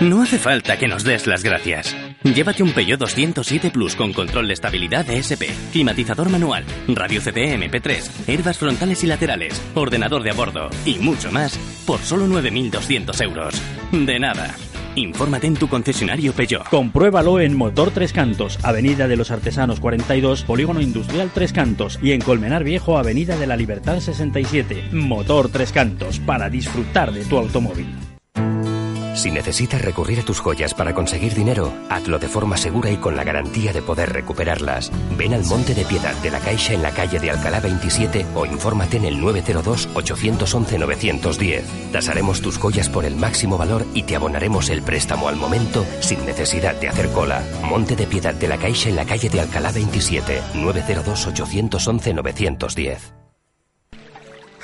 No hace falta que nos des las gracias. Llévate un Peugeot 207 Plus con control de estabilidad ESP, climatizador manual, radio CD MP3, herbas frontales y laterales, ordenador de a bordo y mucho más por solo 9.200 euros. De nada. Infórmate en tu concesionario Peugeot. Compruébalo en Motor Tres Cantos, Avenida de los Artesanos 42, Polígono Industrial Tres Cantos y en Colmenar Viejo, Avenida de la Libertad 67. Motor Tres Cantos, para disfrutar de tu automóvil. Si necesitas recurrir a tus joyas para conseguir dinero, hazlo de forma segura y con la garantía de poder recuperarlas. Ven al Monte de Piedad de la Caixa en la calle de Alcalá 27 o infórmate en el 902-811-910. Tasaremos tus joyas por el máximo valor y te abonaremos el préstamo al momento sin necesidad de hacer cola. Monte de Piedad de la Caixa en la calle de Alcalá 27, 902-811-910.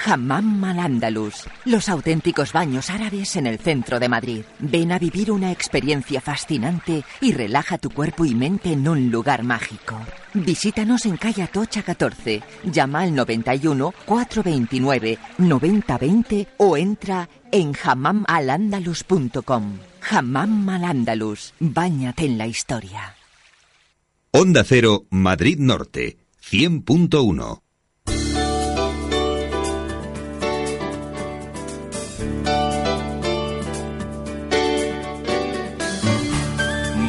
Hammam al Andalus, los auténticos baños árabes en el centro de Madrid. Ven a vivir una experiencia fascinante y relaja tu cuerpo y mente en un lugar mágico. Visítanos en calle Atocha 14, llama al 91 429 9020 o entra en hammamalandalus.com. Hammam al Andalus, báñate en la historia. Onda Cero, Madrid Norte, 100.1.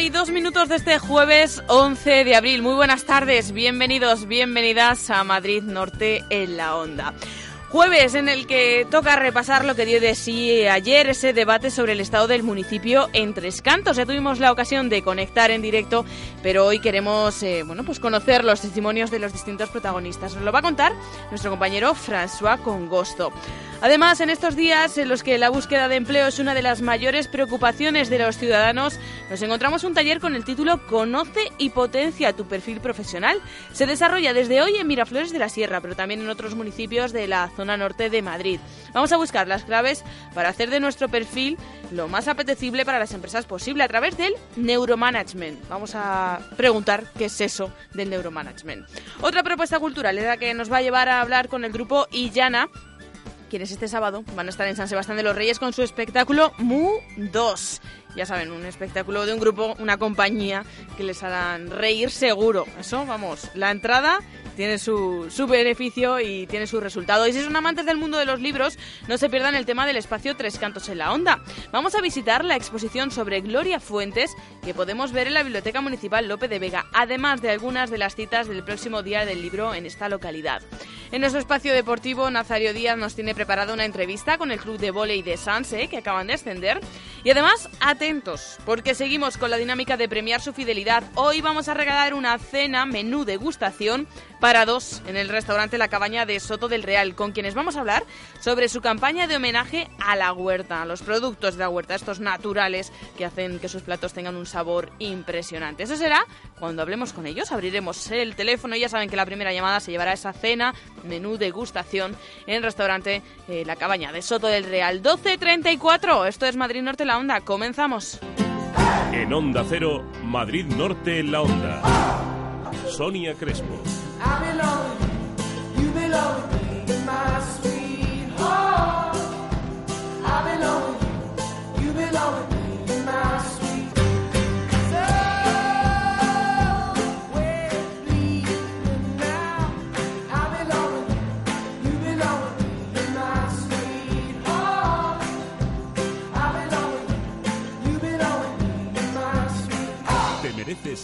Y dos minutos de este jueves 11 de abril. Muy buenas tardes, bienvenidos, bienvenidas a Madrid Norte en la Onda. Jueves en el que toca repasar lo que dio de sí ayer ese debate sobre el estado del municipio en Tres Cantos. Ya tuvimos la ocasión de conectar en directo, pero hoy queremos eh, bueno, pues conocer los testimonios de los distintos protagonistas. Nos lo va a contar nuestro compañero François Congosto. Además, en estos días en los que la búsqueda de empleo es una de las mayores preocupaciones de los ciudadanos, nos encontramos un taller con el título Conoce y potencia tu perfil profesional. Se desarrolla desde hoy en Miraflores de la Sierra, pero también en otros municipios de la zona norte de Madrid. Vamos a buscar las claves para hacer de nuestro perfil lo más apetecible para las empresas posible a través del neuromanagement. Vamos a preguntar qué es eso del neuromanagement. Otra propuesta cultural es la que nos va a llevar a hablar con el grupo Illana quienes este sábado van a estar en San Sebastián de los Reyes con su espectáculo Mu 2. Ya saben, un espectáculo de un grupo, una compañía que les harán reír seguro. Eso, vamos, la entrada tiene su, su, beneficio y tiene su resultado. Y si son amantes del mundo de los libros, no se pierdan el tema del espacio Tres Cantos en la Onda. Vamos a visitar la exposición sobre Gloria Fuentes que podemos ver en la Biblioteca Municipal Lope de Vega, además de algunas de las citas del próximo día del libro en esta localidad. En nuestro espacio deportivo, Nazario Díaz nos tiene preparada una entrevista con el club de volei de Sanse, que acaban de ascender. Y además, atentos, porque seguimos con la dinámica de premiar su fidelidad. Hoy vamos a regalar una cena menú degustación para dos en el restaurante La Cabaña de Soto del Real, con quienes vamos a hablar sobre su campaña de homenaje a la huerta, a los productos de la huerta, estos naturales que hacen que sus platos tengan un sabor impresionante. Eso será cuando hablemos con ellos, abriremos el teléfono y ya saben que la primera llamada se llevará esa cena, menú degustación en el restaurante eh, La Cabaña de Soto del Real. 12.34, esto es Madrid Norte La Onda, comenzamos. En Onda Cero, Madrid Norte La Onda. Sonia Crespo.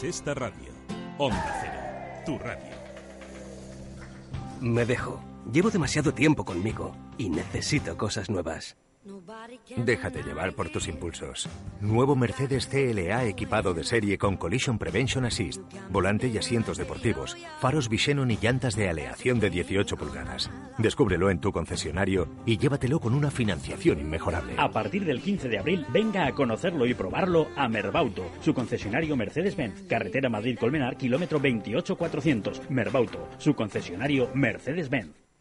Esta radio. Onda Cero, tu radio. Me dejo. Llevo demasiado tiempo conmigo y necesito cosas nuevas. Déjate llevar por tus impulsos. Nuevo Mercedes CLA equipado de serie con Collision Prevention Assist, volante y asientos deportivos, faros Visenon y llantas de aleación de 18 pulgadas. Descúbrelo en tu concesionario y llévatelo con una financiación inmejorable. A partir del 15 de abril, venga a conocerlo y probarlo a Merbauto, su concesionario Mercedes-Benz, carretera Madrid-Colmenar, kilómetro 28400. Merbauto, su concesionario Mercedes-Benz.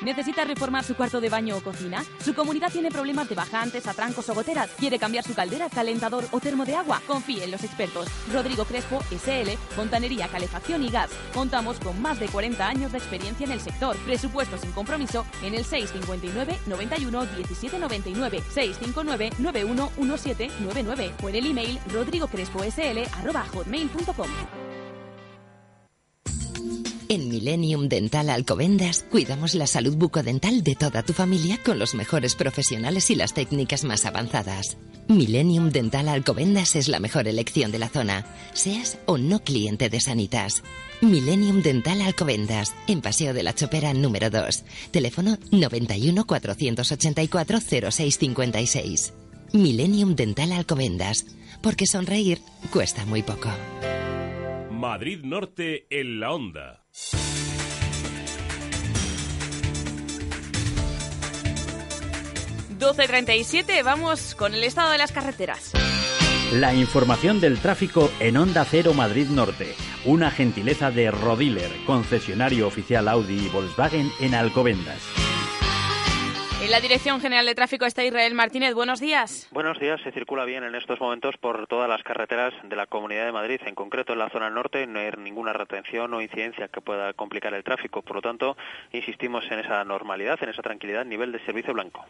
¿Necesita reformar su cuarto de baño o cocina? ¿Su comunidad tiene problemas de bajantes, atrancos o goteras? ¿Quiere cambiar su caldera, calentador o termo de agua? Confíe en los expertos. Rodrigo Crespo, SL, Fontanería, Calefacción y Gas. Contamos con más de 40 años de experiencia en el sector. Presupuesto sin compromiso en el 659 91 17 99 659 91 1799 o en el email rodrigocresposl@hotmail.com. En Millennium Dental Alcobendas cuidamos la salud bucodental de toda tu familia con los mejores profesionales y las técnicas más avanzadas. Millennium Dental Alcobendas es la mejor elección de la zona, seas o no cliente de Sanitas. Millennium Dental Alcobendas, en Paseo de la Chopera número 2. Teléfono 91 484 0656. Millennium Dental Alcobendas, porque sonreír cuesta muy poco. Madrid Norte en la onda. 12.37, vamos con el estado de las carreteras. La información del tráfico en Onda Cero Madrid Norte. Una gentileza de Rodiler, concesionario oficial Audi y Volkswagen en Alcobendas. En la Dirección General de Tráfico está Israel Martínez. Buenos días. Buenos días. Se circula bien en estos momentos por todas las carreteras de la Comunidad de Madrid. En concreto, en la zona norte no hay ninguna retención o incidencia que pueda complicar el tráfico. Por lo tanto, insistimos en esa normalidad, en esa tranquilidad, nivel de servicio blanco.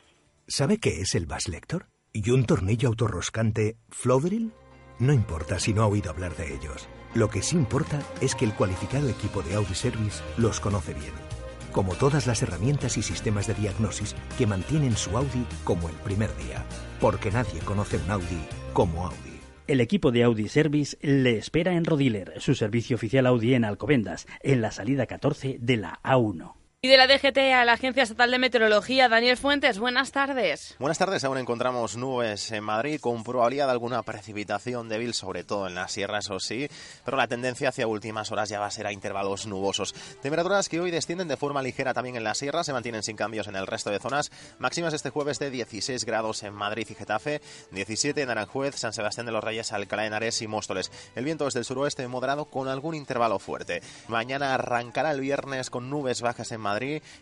¿Sabe qué es el Bass Lector? ¿Y un tornillo autorroscante Flodril? No importa si no ha oído hablar de ellos. Lo que sí importa es que el cualificado equipo de Audi Service los conoce bien como todas las herramientas y sistemas de diagnosis que mantienen su Audi como el primer día, porque nadie conoce un Audi como Audi. El equipo de Audi Service le espera en Rodiler, su servicio oficial Audi en Alcobendas, en la salida 14 de la A1. Y de la DGT a la Agencia Estatal de Meteorología, Daniel Fuentes, buenas tardes. Buenas tardes, aún encontramos nubes en Madrid con probabilidad de alguna precipitación débil, sobre todo en las sierras, o sí, pero la tendencia hacia últimas horas ya va a ser a intervalos nubosos. Temperaturas que hoy descienden de forma ligera también en las sierras, se mantienen sin cambios en el resto de zonas. Máximas este jueves de 16 grados en Madrid y Getafe, 17 en Aranjuez, San Sebastián de los Reyes, Alcalá de Henares y Móstoles. El viento es del suroeste moderado con algún intervalo fuerte. Mañana arrancará el viernes con nubes bajas en Madrid.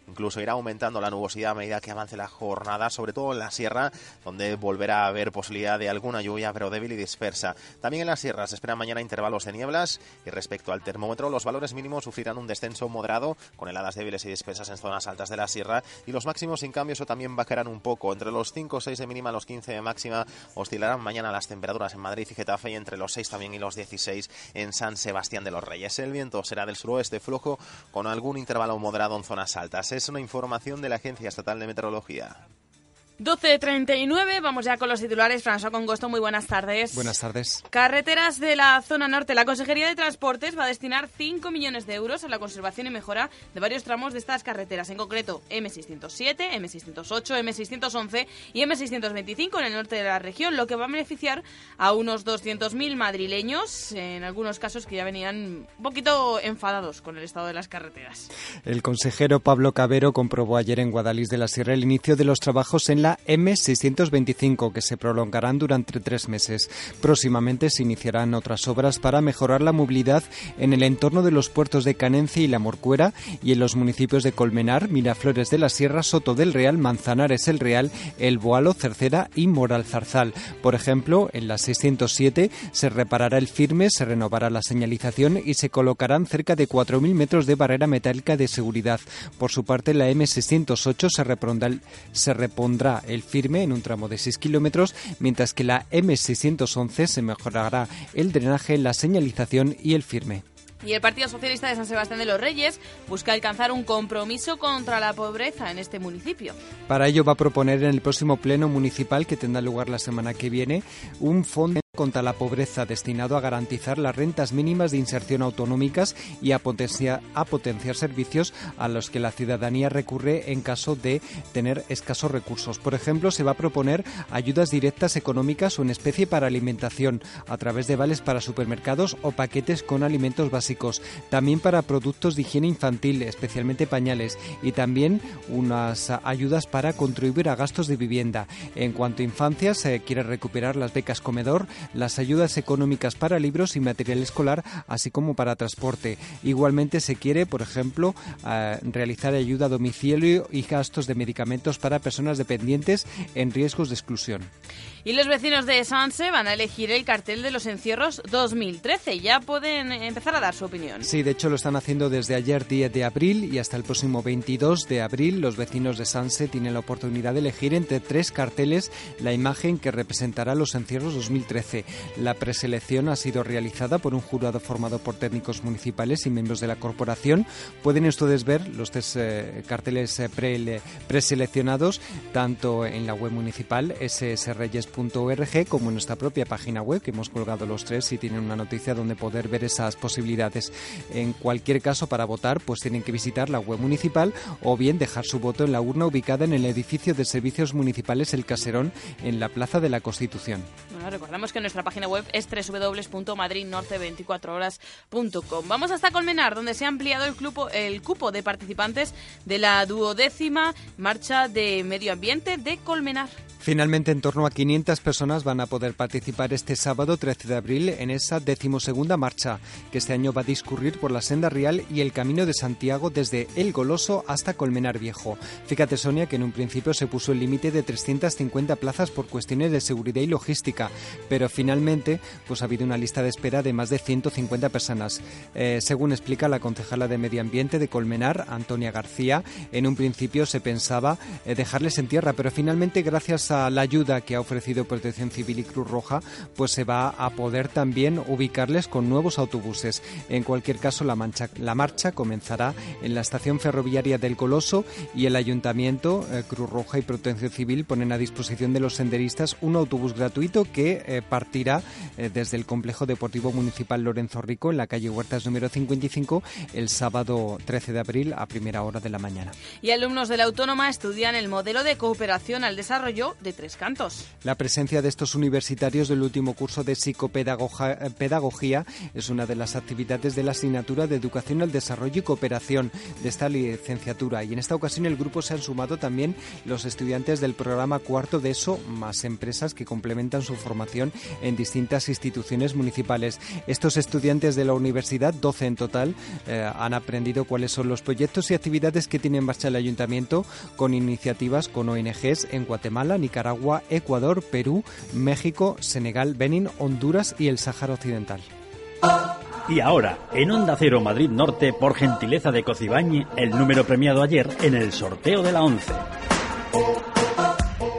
Incluso irá aumentando la nubosidad a medida que avance la jornada, sobre todo en la sierra, donde volverá a haber posibilidad de alguna lluvia, pero débil y dispersa. También en las sierras se esperan mañana intervalos de nieblas y respecto al termómetro, los valores mínimos sufrirán un descenso moderado con heladas débiles y dispersas en zonas altas de la sierra y los máximos sin cambio eso también bajarán un poco. Entre los 5 o 6 de mínima, los 15 de máxima oscilarán mañana las temperaturas en Madrid y Getafe y entre los 6 también y los 16 en San Sebastián de los Reyes. El viento será del suroeste flojo con algún intervalo moderado en zonas altas. Es una información de la Agencia Estatal de Meteorología. 12.39, vamos ya con los titulares. François Congosto, muy buenas tardes. Buenas tardes. Carreteras de la zona norte. La Consejería de Transportes va a destinar 5 millones de euros a la conservación y mejora de varios tramos de estas carreteras, en concreto M607, M608, M611 y M625 en el norte de la región, lo que va a beneficiar a unos 200.000 madrileños, en algunos casos que ya venían un poquito enfadados con el estado de las carreteras. El consejero Pablo Cabero comprobó ayer en Guadalís de la Sierra el inicio de los trabajos en la la M625, que se prolongarán durante tres meses. Próximamente se iniciarán otras obras para mejorar la movilidad en el entorno de los puertos de Canencia y La Morcuera y en los municipios de Colmenar, Miraflores de la Sierra, Soto del Real, Manzanares el Real, El Boalo, Cercera y Moral Zarzal. Por ejemplo, en la 607 se reparará el firme, se renovará la señalización y se colocarán cerca de 4.000 metros de barrera metálica de seguridad. Por su parte, la M608 se repondrá, se repondrá el firme en un tramo de 6 kilómetros, mientras que la M611 se mejorará el drenaje, la señalización y el firme. Y el Partido Socialista de San Sebastián de los Reyes busca alcanzar un compromiso contra la pobreza en este municipio. Para ello va a proponer en el próximo pleno municipal que tendrá lugar la semana que viene un fondo contra la pobreza destinado a garantizar las rentas mínimas de inserción autonómicas y a potenciar, a potenciar servicios a los que la ciudadanía recurre en caso de tener escasos recursos. Por ejemplo, se va a proponer ayudas directas económicas o en especie para alimentación a través de vales para supermercados o paquetes con alimentos básicos, también para productos de higiene infantil, especialmente pañales, y también unas ayudas para contribuir a gastos de vivienda. En cuanto a infancia, se quiere recuperar las becas comedor, las ayudas económicas para libros y material escolar, así como para transporte. Igualmente se quiere, por ejemplo, eh, realizar ayuda a domicilio y gastos de medicamentos para personas dependientes en riesgos de exclusión. Y los vecinos de Sanse van a elegir el cartel de los encierros 2013. Ya pueden empezar a dar su opinión. Sí, de hecho lo están haciendo desde ayer 10 de abril y hasta el próximo 22 de abril. Los vecinos de Sanse tienen la oportunidad de elegir entre tres carteles la imagen que representará los encierros 2013. La preselección ha sido realizada por un jurado formado por técnicos municipales y miembros de la corporación. Pueden ustedes ver los tres eh, carteles eh, preseleccionados tanto en la web municipal ssreyes.com como en nuestra propia página web que hemos colgado los tres y tienen una noticia donde poder ver esas posibilidades. En cualquier caso, para votar, pues tienen que visitar la web municipal o bien dejar su voto en la urna ubicada en el edificio de servicios municipales El Caserón en la Plaza de la Constitución. Bueno, recordamos que nuestra página web es www.madridnorte24horas.com. Vamos hasta Colmenar, donde se ha ampliado el, el cupo de participantes de la duodécima marcha de medio ambiente de Colmenar. Finalmente, en torno a 500 personas van a poder participar este sábado 13 de abril en esa decimosegunda marcha, que este año va a discurrir por la Senda Real y el Camino de Santiago desde El Goloso hasta Colmenar Viejo. Fíjate, Sonia, que en un principio se puso el límite de 350 plazas por cuestiones de seguridad y logística, pero finalmente pues ha habido una lista de espera de más de 150 personas. Eh, según explica la concejala de Medio Ambiente de Colmenar, Antonia García, en un principio se pensaba eh, dejarles en tierra, pero finalmente gracias a la ayuda que ha ofrecido Protección Civil y Cruz Roja, pues se va a poder también ubicarles con nuevos autobuses. En cualquier caso, la, la marcha comenzará en la estación ferroviaria del Coloso y el Ayuntamiento, eh, Cruz Roja y Protección Civil ponen a disposición de los senderistas un autobús gratuito que eh, partirá eh, desde el Complejo Deportivo Municipal Lorenzo Rico en la calle Huertas número 55 el sábado 13 de abril a primera hora de la mañana. Y alumnos de la Autónoma estudian el modelo de cooperación al desarrollo de Tres Cantos. La presencia de estos universitarios del último curso de psicopedagogía es una de las actividades de la asignatura de Educación al Desarrollo y Cooperación de esta licenciatura y en esta ocasión el grupo se han sumado también los estudiantes del programa cuarto de ESO más empresas que complementan su formación en distintas instituciones municipales. Estos estudiantes de la universidad, 12 en total, eh, han aprendido cuáles son los proyectos y actividades que tiene en marcha el ayuntamiento con iniciativas con ONGs en Guatemala, Nicaragua, Ecuador, Perú, México, Senegal, Benín, Honduras y el Sáhara Occidental. Y ahora, en Onda Cero Madrid Norte, por gentileza de Cocibañi, el número premiado ayer en el sorteo de la 11.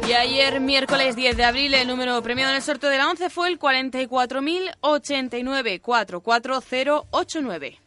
Y ayer, miércoles 10 de abril, el número premiado en el sorteo de la 11 fue el 44.089 44089.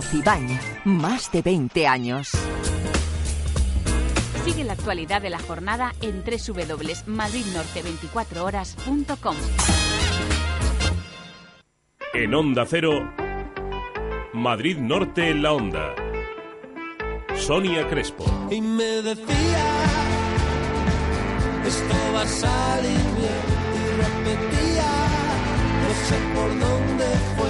Cocibañ, más de 20 años. Sigue la actualidad de la jornada en www.madridnorte24horas.com. En Onda Cero, Madrid Norte en la Onda. Sonia Crespo. Y me decía, esto va a salir bien. Y repetía, no sé por dónde fue.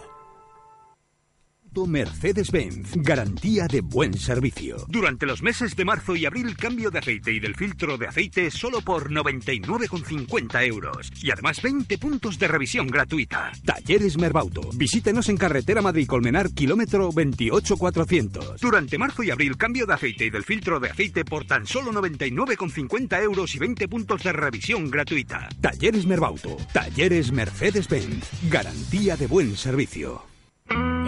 Mercedes-Benz. Garantía de buen servicio. Durante los meses de marzo y abril, cambio de aceite y del filtro de aceite solo por 99,50 euros. Y además 20 puntos de revisión gratuita. Talleres Merbauto. Visítenos en carretera Madrid-Colmenar, kilómetro 28400. Durante marzo y abril, cambio de aceite y del filtro de aceite por tan solo 99,50 euros y 20 puntos de revisión gratuita. Talleres Merbauto. Talleres Mercedes-Benz. Garantía de buen servicio.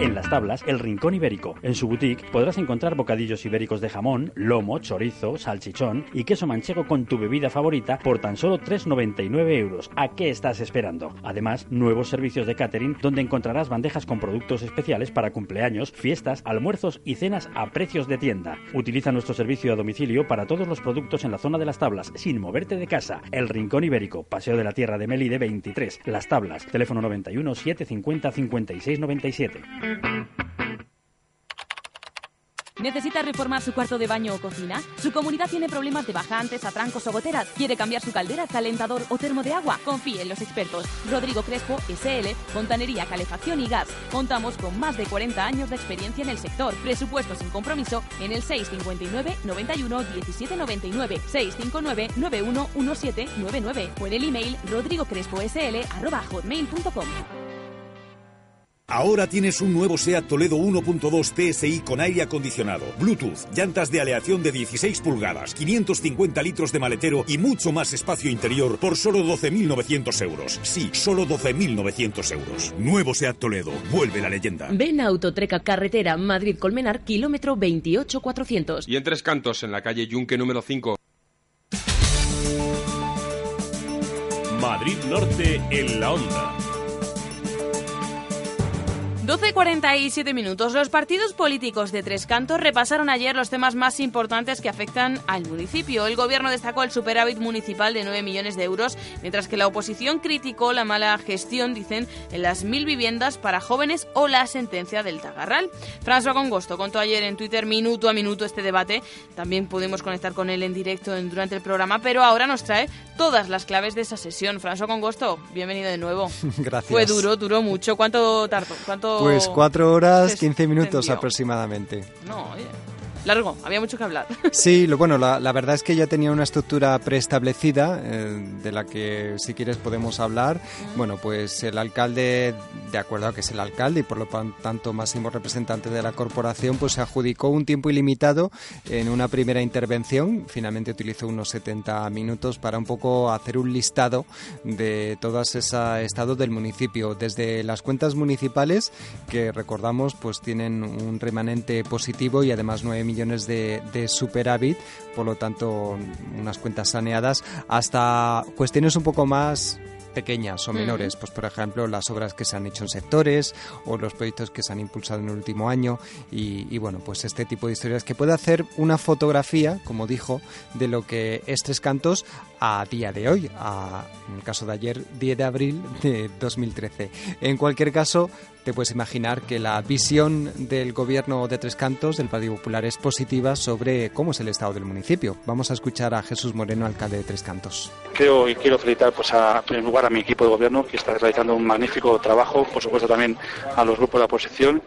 En las tablas, el Rincón Ibérico. En su boutique podrás encontrar bocadillos ibéricos de jamón, lomo, chorizo, salchichón y queso manchego con tu bebida favorita por tan solo 3,99 euros. ¿A qué estás esperando? Además, nuevos servicios de catering donde encontrarás bandejas con productos especiales para cumpleaños, fiestas, almuerzos y cenas a precios de tienda. Utiliza nuestro servicio a domicilio para todos los productos en la zona de las tablas sin moverte de casa. El Rincón Ibérico, Paseo de la Tierra de Melide 23. Las tablas, teléfono 91 750 56 97. ¿Necesita reformar su cuarto de baño o cocina? ¿Su comunidad tiene problemas de bajantes, atrancos o goteras? ¿Quiere cambiar su caldera, calentador o termo de agua? Confíe en los expertos. Rodrigo Crespo, SL, Fontanería, Calefacción y Gas. Contamos con más de 40 años de experiencia en el sector. Presupuesto sin compromiso en el 659 91 17 99 659 91 1799 o en el email rodrigocresposl@hotmail.com. Ahora tienes un nuevo SEAT Toledo 1.2 TSI con aire acondicionado, Bluetooth, llantas de aleación de 16 pulgadas, 550 litros de maletero y mucho más espacio interior por solo 12.900 euros. Sí, solo 12.900 euros. Nuevo SEAT Toledo, vuelve la leyenda. Ven a Autotreca Carretera Madrid-Colmenar, kilómetro 28400. Y en Tres Cantos, en la calle Yunque número 5. Madrid Norte en la Onda. 12.47 minutos. Los partidos políticos de Tres Cantos repasaron ayer los temas más importantes que afectan al municipio. El gobierno destacó el superávit municipal de 9 millones de euros, mientras que la oposición criticó la mala gestión, dicen, en las mil viviendas para jóvenes o la sentencia del Tagarral. François Congosto contó ayer en Twitter minuto a minuto este debate. También pudimos conectar con él en directo durante el programa, pero ahora nos trae todas las claves de esa sesión. François Congosto, bienvenido de nuevo. Gracias. Fue duro, duró mucho. ¿Cuánto tardó? ¿Cuánto Pues cuatro horas, se 15 minutos aproximadamente. No, oye. Largo, había mucho que hablar. Sí, lo, bueno, la, la verdad es que ya tenía una estructura preestablecida eh, de la que si quieres podemos hablar. Bueno, pues el alcalde, de acuerdo a que es el alcalde y por lo tanto máximo representante de la corporación, pues se adjudicó un tiempo ilimitado en una primera intervención. Finalmente utilizó unos 70 minutos para un poco hacer un listado de todas ese estado del municipio, desde las cuentas municipales que recordamos pues tienen un remanente positivo y además 9 millones de, de superávit, por lo tanto unas cuentas saneadas, hasta cuestiones un poco más pequeñas o menores, pues por ejemplo las obras que se han hecho en sectores o los proyectos que se han impulsado en el último año y, y, bueno, pues este tipo de historias que puede hacer una fotografía, como dijo, de lo que es Tres Cantos a día de hoy, a, en el caso de ayer, 10 de abril de 2013. En cualquier caso, te puedes imaginar que la visión del gobierno de Tres Cantos, del Partido Popular, es positiva sobre cómo es el estado del municipio. Vamos a escuchar a Jesús Moreno, alcalde de Tres Cantos. Creo y quiero felicitar pues a, en primer lugar a mi equipo de gobierno que está realizando un magnífico trabajo, por supuesto también a los grupos de la oposición.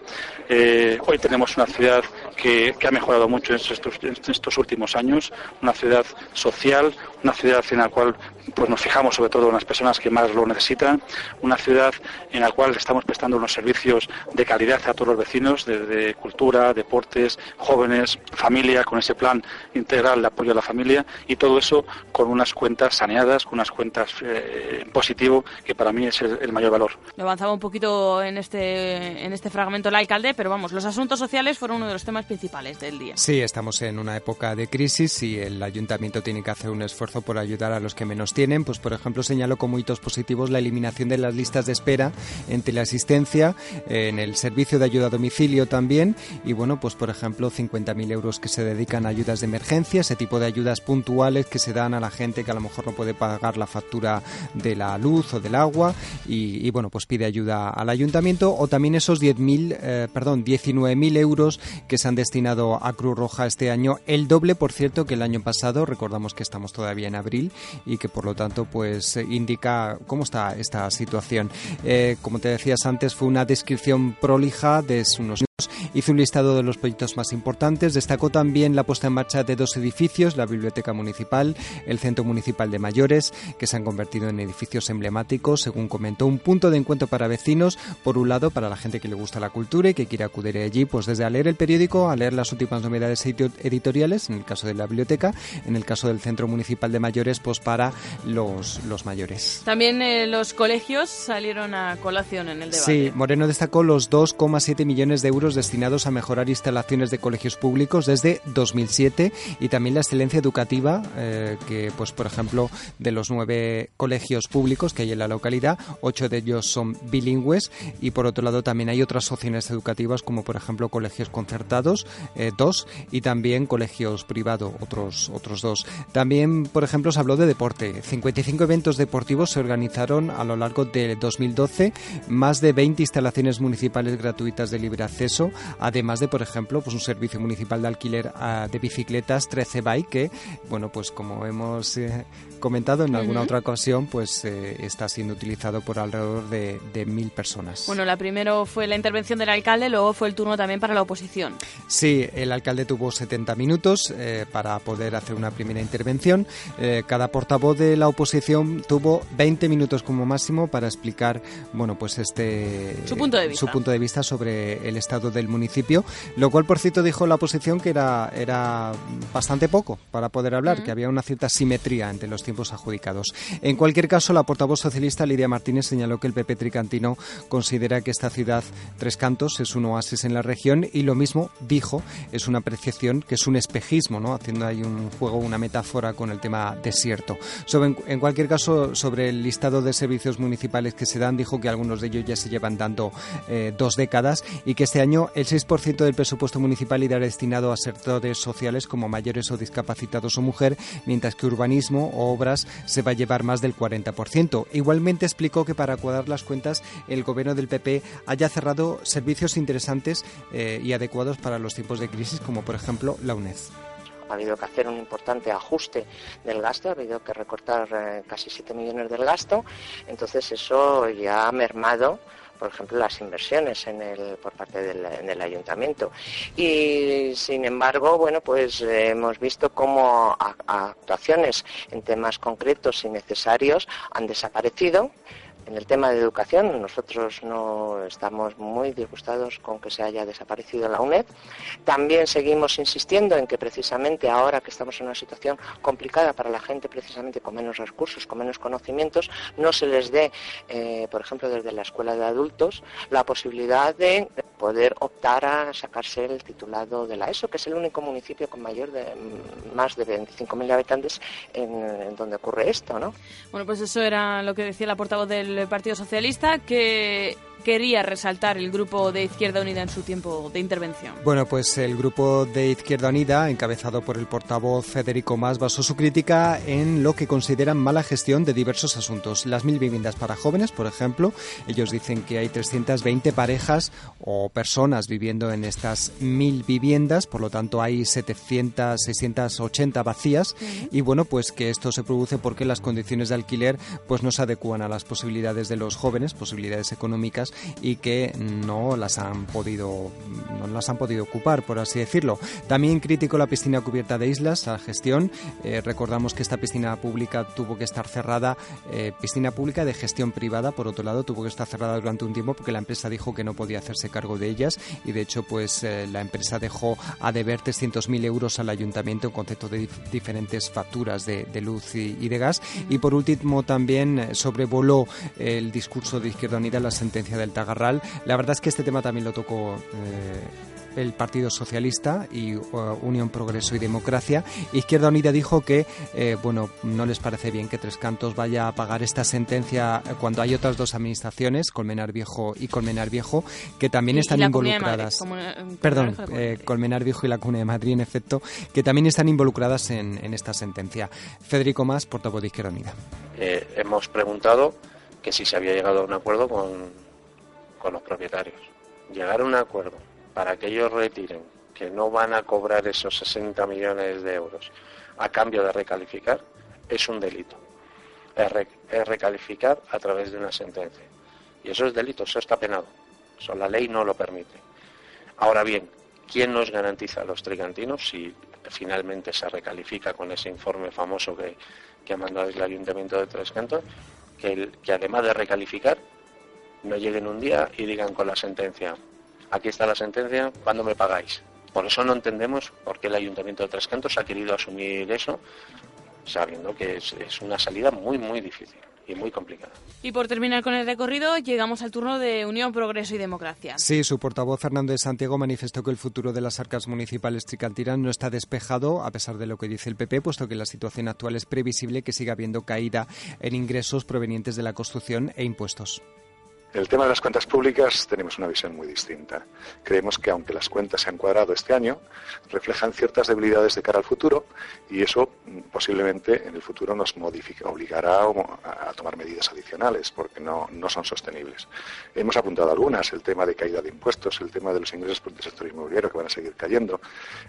Eh, hoy tenemos una ciudad que, que ha mejorado mucho en estos, en estos últimos años, una ciudad social, una ciudad en la cual pues nos fijamos sobre todo en las personas que más lo necesitan, una ciudad en la cual estamos prestando unos servicios de calidad a todos los vecinos, desde cultura, deportes, jóvenes, familia, con ese plan integral de apoyo a la familia y todo eso con unas cuentas saneadas, con unas cuentas eh, en positivo, que para mí es el, el mayor valor. Lo avanzaba un poquito en este, en este fragmento el alcalde, pero vamos, los asuntos sociales fueron uno de los temas principales del día. Sí, estamos en una época de crisis y el ayuntamiento tiene que hacer un esfuerzo por ayudar a los que menos tienen. Pues, por ejemplo, señalo como hitos positivos la eliminación de las listas de espera en teleasistencia, en el servicio de ayuda a domicilio también y, bueno, pues, por ejemplo, 50.000 euros que se dedican a ayudas de emergencia, ese tipo de ayudas puntuales que se dan a la gente que a lo mejor no puede pagar la factura de la luz o del agua y, bueno, pues pide ayuda al ayuntamiento o también esos 10.000, eh, perdón, 19.000 euros que se han destinado a Cruz Roja este año, el doble, por cierto, que el año pasado. Recordamos que estamos todavía en abril y que por lo tanto, pues indica cómo está esta situación. Eh, como te decías antes, fue una descripción prolija de unos Hizo un listado de los proyectos más importantes, destacó también la puesta en marcha de dos edificios, la Biblioteca Municipal, el Centro Municipal de Mayores, que se han convertido en edificios emblemáticos, según comentó, un punto de encuentro para vecinos, por un lado para la gente que le gusta la cultura y que quiere acudir allí, pues desde a leer el periódico, a leer las últimas novedades editoriales, en el caso de la biblioteca, en el caso del Centro Municipal de Mayores, pues para los, los mayores. También eh, los colegios salieron a colación en el debate. Sí, Moreno destacó los 2,7 millones de euros destinados a mejorar instalaciones de colegios públicos desde 2007 y también la excelencia educativa, eh, que pues por ejemplo de los nueve colegios públicos que hay en la localidad, ocho de ellos son bilingües y por otro lado también hay otras opciones educativas como por ejemplo colegios concertados, eh, dos, y también colegios privados, otros, otros dos. También, por ejemplo, se habló de deporte. 55 eventos deportivos se organizaron a lo largo de 2012, más de 20 instalaciones municipales gratuitas de libre acceso además de, por ejemplo, pues un servicio municipal de alquiler ah, de bicicletas 13 Bike, que, bueno, pues como hemos eh, comentado en alguna otra ocasión, pues eh, está siendo utilizado por alrededor de, mil personas. Bueno, la primero fue la intervención del alcalde, luego fue el turno también para la oposición. Sí, el alcalde tuvo 70 minutos eh, para poder hacer una primera intervención. cada portavoz de la oposición tuvo 20 minutos como máximo para explicar, bueno, pues este su punto de vista, su punto de vista sobre el estado del municipio, lo cual por cierto dijo la oposición que era, era bastante poco para poder hablar, que había una cierta simetría entre los tiempos adjudicados. En cualquier caso, la portavoz socialista Lidia Martínez señaló que el PP tricantino considera que esta ciudad Tres Cantos es un oasis en la región y lo mismo dijo, es una apreciación que es un espejismo, haciendo ahí un juego, una metáfora con el tema desierto. Sobre, en cualquier caso, sobre el listado de servicios municipales que se dan, dijo que algunos de ellos ya se llevan dando eh, dos décadas y que este año el 6% del presupuesto municipal irá destinado a sectores sociales como mayores o discapacitados o mujer, mientras que urbanismo o obras se va a llevar más del 40%. Igualmente explicó que para cuadrar las cuentas el gobierno del PP haya cerrado servicios interesantes eh, y adecuados para los tiempos de crisis, como por ejemplo la UNED ha habido que hacer un importante ajuste del gasto, ha habido que recortar eh, casi 7 millones del gasto, entonces eso ya ha mermado por ejemplo, las inversiones en el, por parte del, ayuntamiento. Y, sin embargo, bueno, pues eh, hemos visto cómo actuaciones en temas concretos y necesarios han desaparecido en el tema de educación, nosotros no estamos muy disgustados con que se haya desaparecido la UNED. También seguimos insistiendo en que precisamente ahora que estamos en una situación complicada para la gente, precisamente con menos recursos, con menos conocimientos, no se les dé, eh, por ejemplo, desde la escuela de adultos, la posibilidad de poder optar a sacarse el titulado de la ESO, que es el único municipio con mayor de más de 25.000 habitantes en, donde ocurre esto, ¿no? Bueno, pues eso era lo que decía la portavoz del Partido Socialista que quería resaltar el grupo de Izquierda Unida en su tiempo de intervención? Bueno, pues el grupo de Izquierda Unida, encabezado por el portavoz Federico Más, basó su crítica en lo que consideran mala gestión de diversos asuntos. Las mil viviendas para jóvenes, por ejemplo, ellos dicen que hay 320 parejas o personas viviendo en estas mil viviendas, por lo tanto hay 700, 680 vacías y bueno, pues que esto se produce porque las condiciones de alquiler pues no se adecúan a las posibilidades de los jóvenes, posibilidades económicas y que no las han podido no las han podido ocupar, por así decirlo. También criticó la piscina cubierta de islas, la gestión. Eh, recordamos que esta piscina pública tuvo que estar cerrada, eh, piscina pública de gestión privada, por otro lado, tuvo que estar cerrada durante un tiempo porque la empresa dijo que no podía hacerse cargo de ellas y de hecho pues eh, la empresa dejó a deber 300.000 euros al ayuntamiento en concepto de diferentes facturas de, luz y, de gas. Y por último también sobrevoló el discurso de Izquierda Unida la sentencia del Tagarral. La verdad es que este tema también lo tocó eh, el Partido Socialista y uh, Unión Progreso y Democracia. Izquierda Unida dijo que eh, bueno no les parece bien que Tres Cantos vaya a pagar esta sentencia cuando hay otras dos administraciones, Colmenar Viejo y Colmenar Viejo, que también están involucradas. Perdón, eh, Colmenar Viejo y la Cuna de Madrid, en efecto, que también están involucradas en, esta sentencia. Federico Más, portavoz de Izquierda Unida. Eh, hemos preguntado que si se había llegado a un acuerdo con, con los propietarios. Llegar a un acuerdo para que ellos retiren, que no van a cobrar esos 60 millones de euros a cambio de recalificar, es un delito. Es, recalificar a través de una sentencia. Y eso es delito, eso está penado. Eso la ley no lo permite. Ahora bien, ¿quién nos garantiza a los trigantinos si finalmente se recalifica con ese informe famoso que, que ha mandado el Ayuntamiento de Tres Cantos? Que, que además de recalificar, no lleguen un día y digan con la sentencia, aquí está la sentencia, ¿cuándo me pagáis? Por eso no entendemos por qué el Ayuntamiento de Tres Cantos ha querido asumir eso, sabiendo que es, es una salida muy, muy difícil y muy complicada. Y por terminar con el recorrido, llegamos al turno de Unión, Progreso y Democracia. Sí, su portavoz Fernando de Santiago manifestó que el futuro de las arcas municipales tricantinas no está despejado, a pesar de lo que dice el PP, puesto que la situación actual es previsible que siga habiendo caída en ingresos provenientes de la construcción e impuestos. El tema de las cuentas públicas tenemos una visión muy distinta. Creemos que aunque las cuentas se han cuadrado este año, reflejan ciertas debilidades de cara al futuro y eso mm, posiblemente en el futuro nos obligará a tomar medidas adicionales porque no, no son sostenibles. Hemos apuntado algunas, el tema de caída de impuestos, el tema de los ingresos por el sector inmobiliario que van a seguir cayendo,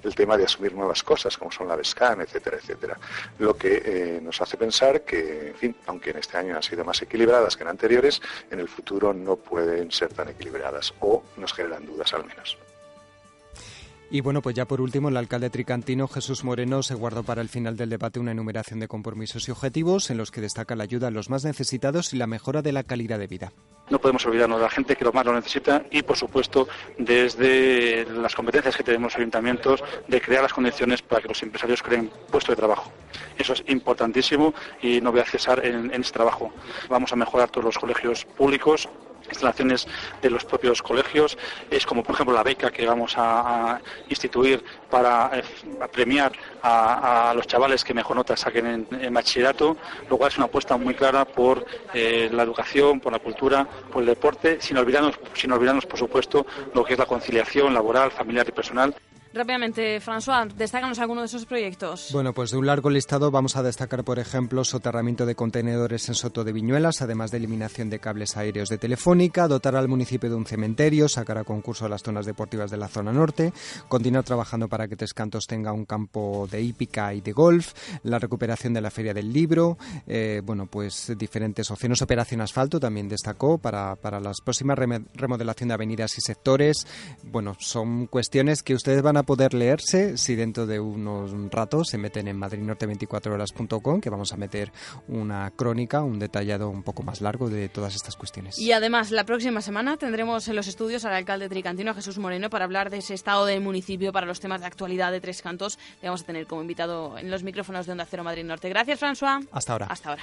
el tema de asumir nuevas cosas como son la BESCAN, etcétera, etcétera. Lo que eh, nos hace pensar que, en fin, aunque en este año han sido más equilibradas que en anteriores, en el futuro no pueden ser tan equilibradas o nos generan dudas al menos. Y bueno, pues ya por último, el alcalde tricantino Jesús Moreno se guardó para el final del debate una enumeración de compromisos y objetivos en los que destaca la ayuda a los más necesitados y la mejora de la calidad de vida. No podemos olvidarnos de la gente que lo más lo necesita y, por supuesto, desde las competencias que tenemos los ayuntamientos, de crear las condiciones para que los empresarios creen puestos de trabajo. Eso es importantísimo y no voy a cesar en, en este trabajo. Vamos a mejorar todos los colegios públicos, instalaciones de los propios colegios. Es como, por ejemplo, la beca que vamos a, instituir para eh, premiar a, los chavales que mejor nota saquen en, bachillerato, lo cual es una apuesta muy clara por eh, la educación, por la cultura, por el deporte, sin olvidarnos, sin olvidarnos, por supuesto, lo que es la conciliación laboral, familiar y personal. Rápidamente, François, destácanos alguno de esos proyectos. Bueno, pues de un largo listado vamos a destacar, por ejemplo, soterramiento de contenedores en Soto de Viñuelas, además de eliminación de cables aéreos de Telefónica, dotar al municipio de un cementerio, sacar a concurso las zonas deportivas de la zona norte, continuar trabajando para que Tres Cantos tenga un campo de hípica y de golf, la recuperación de la Feria del Libro, eh, bueno, pues diferentes opciones. Operación Asfalto también destacó para, para las próximas remodelación de avenidas y sectores. Bueno, son cuestiones que ustedes van a poder leerse si dentro de unos ratos se meten en madridnorte24horas.com, que vamos a meter una crónica, un detallado un poco más largo de todas estas cuestiones. Y además, la próxima semana tendremos en los estudios al alcalde tricantino, Jesús Moreno, para hablar de ese estado del municipio para los temas de actualidad de Tres Cantos. Le vamos a tener como invitado en los micrófonos de Onda Cero Madrid Norte. Gracias, François. Hasta ahora. Hasta ahora.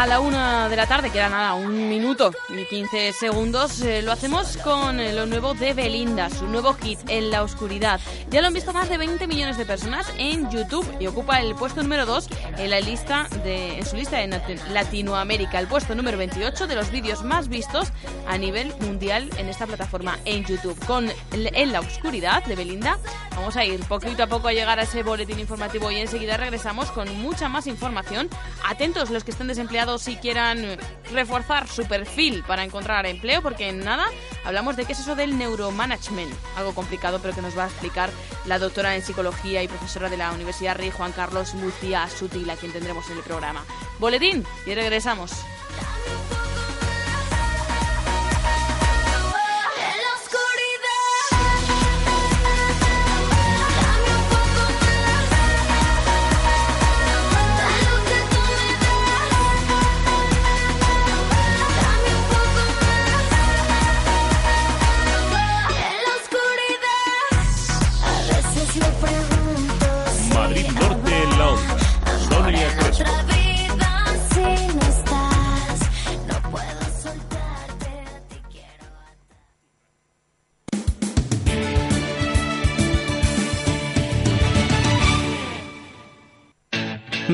A la una de la tarde, queda nada, un minuto y 15 segundos. Eh, lo hacemos con eh, lo nuevo de Belinda, su nuevo hit, En la Oscuridad. Ya lo han visto más de 20 millones de personas en YouTube y ocupa el puesto número 2 en, la lista de, en su lista de Latinoamérica, el puesto número 28 de los vídeos más vistos a nivel mundial en esta plataforma en YouTube. Con En la Oscuridad de Belinda Vamos a ir poquito a poco a llegar a ese boletín informativo y enseguida regresamos con mucha más información. Atentos los que estén desempleados y quieran reforzar su perfil para encontrar empleo, porque en nada hablamos de qué es eso del neuromanagement, algo complicado pero que nos va a explicar la doctora en psicología y profesora de la Universidad Rey Juan Carlos Lucía Sutil, a quien tendremos en el programa. Boletín y regresamos.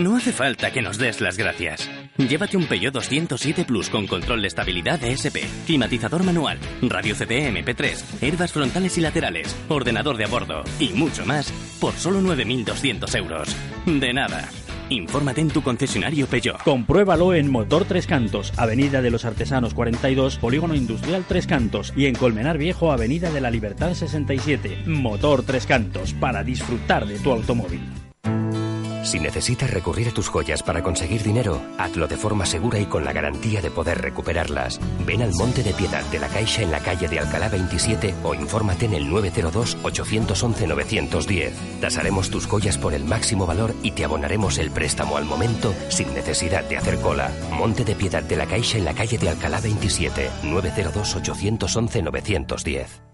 No hace falta que nos des las gracias. Llévate un Peugeot 207 Plus con control de estabilidad ESP, climatizador manual, radio CD MP3, herbas frontales y laterales, ordenador de a bordo y mucho más por solo 9.200 euros. De nada. Infórmate en tu concesionario Peugeot. Compruébalo en Motor Tres Cantos, Avenida de los Artesanos 42, Polígono Industrial Tres Cantos y en Colmenar Viejo, Avenida de la Libertad 67. Motor Tres Cantos, para disfrutar de tu automóvil. Si necesitas recurrir a tus joyas para conseguir dinero, hazlo de forma segura y con la garantía de poder recuperarlas. Ven al Monte de Piedad de la Caixa en la calle de Alcalá 27 o infórmate en el 902-811-910. Tasaremos tus joyas por el máximo valor y te abonaremos el préstamo al momento sin necesidad de hacer cola. Monte de Piedad de la Caixa en la calle de Alcalá 27, 902-811-910.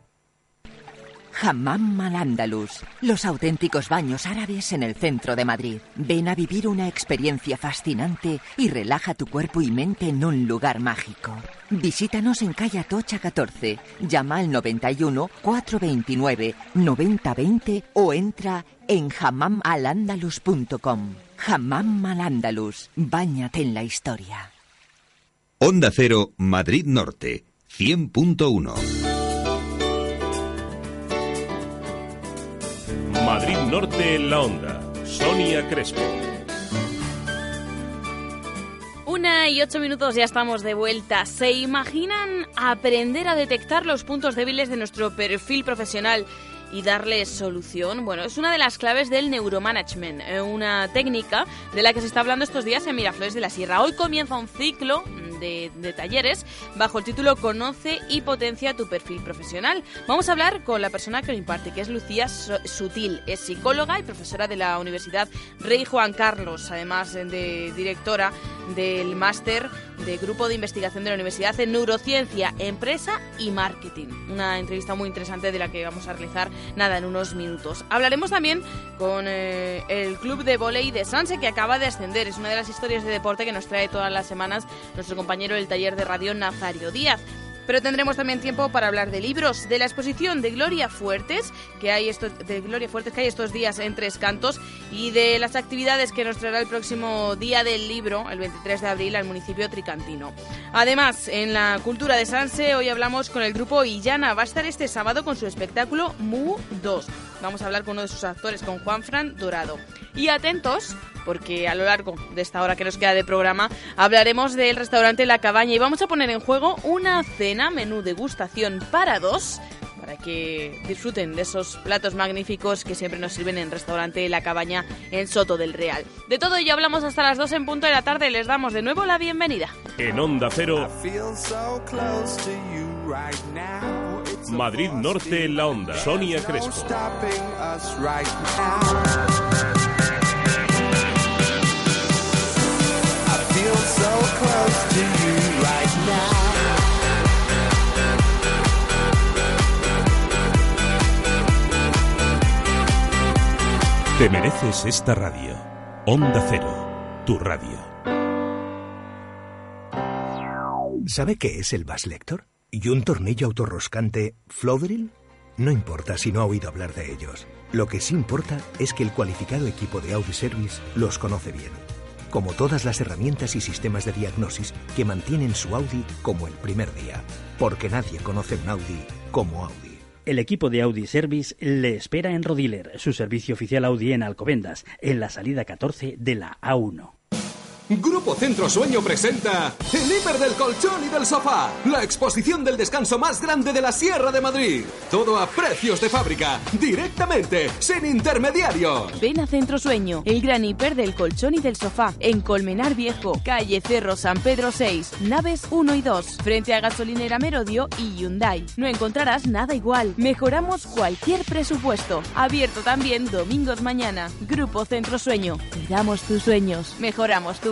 Hammam al Andalus, los auténticos baños árabes en el centro de Madrid. Ven a vivir una experiencia fascinante y relaja tu cuerpo y mente en un lugar mágico. Visítanos en calle Atocha 14, llama al 91 429 9020 o entra en hammamalandalus.com. Hammam al Andalus, báñate en la historia. Onda Cero, Madrid Norte, 100.1. Norte en la onda. Sonia Crespo. Una y ocho minutos ya estamos de vuelta. ¿Se imaginan aprender a detectar los puntos débiles de nuestro perfil profesional y darles solución? Bueno, es una de las claves del neuromanagement, eh, una técnica de la que se está hablando estos días en Miraflores de la Sierra. Hoy comienza un ciclo de, talleres bajo el título Conoce y potencia tu perfil profesional. Vamos a hablar con la persona que lo imparte, que es Lucía Sutil. Es psicóloga y profesora de la Universidad Rey Juan Carlos, además de directora del máster de Grupo de Investigación de la Universidad en Neurociencia, Empresa y Marketing. Una entrevista muy interesante de la que vamos a realizar nada en unos minutos. Hablaremos también con eh, el club de volei de Sanse que acaba de ascender. Es una de las historias de deporte que nos trae todas las semanas nuestro compañero del taller de radio Nazario Díaz. Pero tendremos también tiempo para hablar de libros, de la exposición de Gloria Fuertes, que hay estos, de Gloria Fuertes que hay estos días en Tres Cantos, y de las actividades que nos traerá el próximo día del libro, el 23 de abril, al municipio tricantino. Además, en la cultura de Sanse, hoy hablamos con el grupo Illana. Va a estar este sábado con su espectáculo Mu 2. Vamos a hablar con uno de sus actores, con Juan Fran Dorado. Y atentos, porque a lo largo de esta hora que nos queda de programa hablaremos del restaurante La Cabaña y vamos a poner en juego una cena, menú degustación para dos, para que disfruten de esos platos magníficos que siempre nos sirven en restaurante La Cabaña en Soto del Real. De todo ello hablamos hasta las 2 en punto de la tarde. Les damos de nuevo la bienvenida. En Onda Cero, Madrid Norte en la onda. Sonia Crespo. Te mereces esta radio. Onda Cero, tu radio. ¿Sabe qué es el Bass Lector? ¿Y un tornillo autorroscante Flowdrill? No importa si no ha oído hablar de ellos. Lo que sí importa es que el cualificado equipo de Audi Service los conoce bien. Como todas las herramientas y sistemas de diagnosis que mantienen su Audi como el primer día. Porque nadie conoce un Audi como Audi. El equipo de Audi Service le espera en Rodiler, su servicio oficial Audi en Alcobendas, en la salida 14 de la A1. Grupo Centro Sueño presenta el hiper del colchón y del sofá, la exposición del descanso más grande de la Sierra de Madrid. Todo a precios de fábrica, directamente, sin intermediarios. Ven a Centro Sueño, el gran hiper del colchón y del sofá, en Colmenar Viejo, calle Cerro San Pedro 6, naves 1 y 2, frente a gasolinera Merodio y Hyundai. No encontrarás nada igual. Mejoramos cualquier presupuesto. Abierto también domingos mañana. Grupo Centro Sueño. Cuidamos tus sueños. Mejoramos tu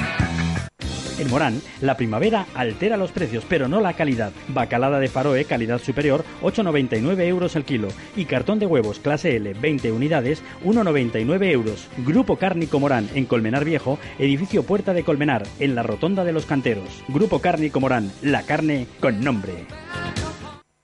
En Morán, la primavera altera los precios, pero no la calidad. Bacalada de Faroe, calidad superior, 8,99 euros el kilo. Y cartón de huevos clase L, 20 unidades, 1,99 euros. Grupo Cárnico Morán, en Colmenar Viejo, edificio Puerta de Colmenar, en la Rotonda de los Canteros. Grupo Cárnico Morán, la carne con nombre.